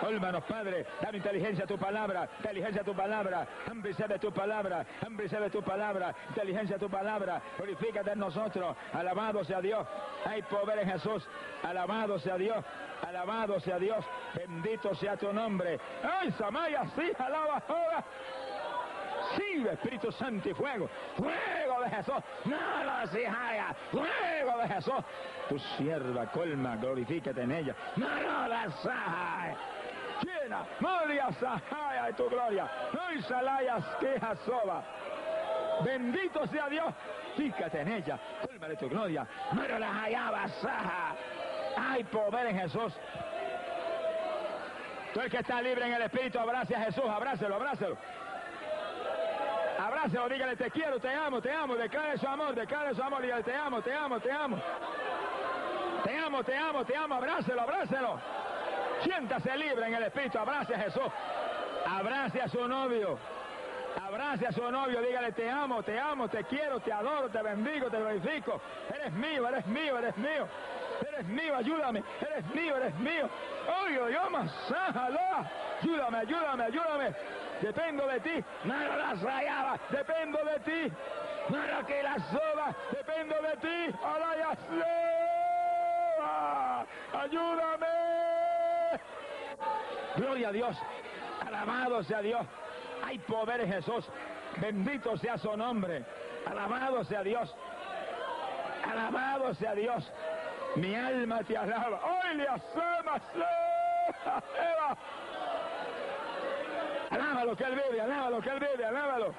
Oh, hermanos, Padre, dame inteligencia a tu palabra, inteligencia a tu palabra, hambre de tu palabra, hambre de tu palabra, inteligencia a tu palabra, purifícate en nosotros, alabado sea Dios, hay poder en Jesús, alabado sea Dios, alabado sea Dios, bendito sea tu nombre. Ay, Samaya, sí, alaba ahora. Sí, Espíritu Santo y fuego, fuego de Jesús, nada se haya, fuego de Jesús. Tu sierva colma, glorifícate en ella, nada se haya. Llena, María Sahaya de tu gloria, no salayas queja soba. Bendito sea Dios, fíjate en ella, colma de tu gloria, no la hallaba saja. Hay poder en Jesús. Tú el que está libre en el Espíritu, abrace a Jesús, abrácelo, abrácelo. Dígale, te quiero, te amo, te amo, declare su amor, declare su amor, dígale, te amo, te amo, te amo. Te amo, te amo, te amo, abrácelo, abrácelo. Siéntase libre en el Espíritu, abrace a Jesús. Abrace a su novio. Abrace a su novio, dígale, te amo, te amo, te quiero, te adoro, te bendigo, te glorifico. Eres mío, eres mío, eres mío. Eres mío, ayúdame. Eres mío, eres mío. Oye, yo masájala. Ayúdame, ayúdame, ayúdame. Dependo de ti. Nada la rayaba. Dependo de ti. Nada que la soba. Dependo de ti. Alaya Ayúdame. Gloria a Dios. Alabado sea Dios. Hay poder en Jesús. Bendito sea su nombre. Alabado sea Dios. Alabado sea Dios. Mi alma te alaba. Hoy le hacemos. Alábalo que él vive, alábalo que él vive, alábalo.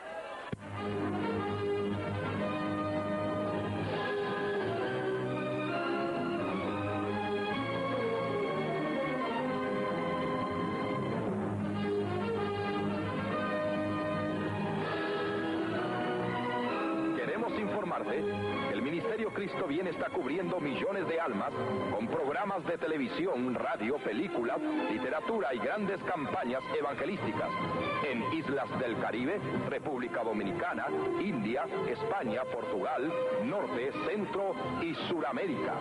Queremos informarte Ministerio Cristo Viene está cubriendo millones de almas con programas de televisión, radio, películas, literatura y grandes campañas evangelísticas en islas del Caribe, República Dominicana, India, España, Portugal, Norte, Centro y Suramérica.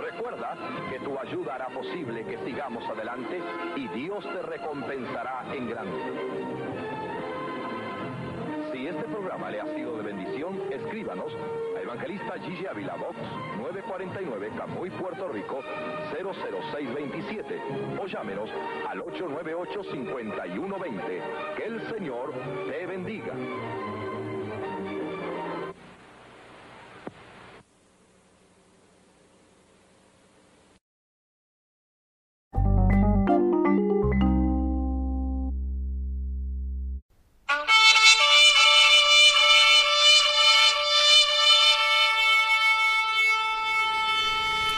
Recuerda que tu ayuda hará posible que sigamos adelante y Dios te recompensará en grande. Si este programa le ha sido de bendición, escríbanos Evangelista Gigi Avila Box 949 Camuy, Puerto Rico 00627 o llámenos al 898-5120. Que el Señor te bendiga.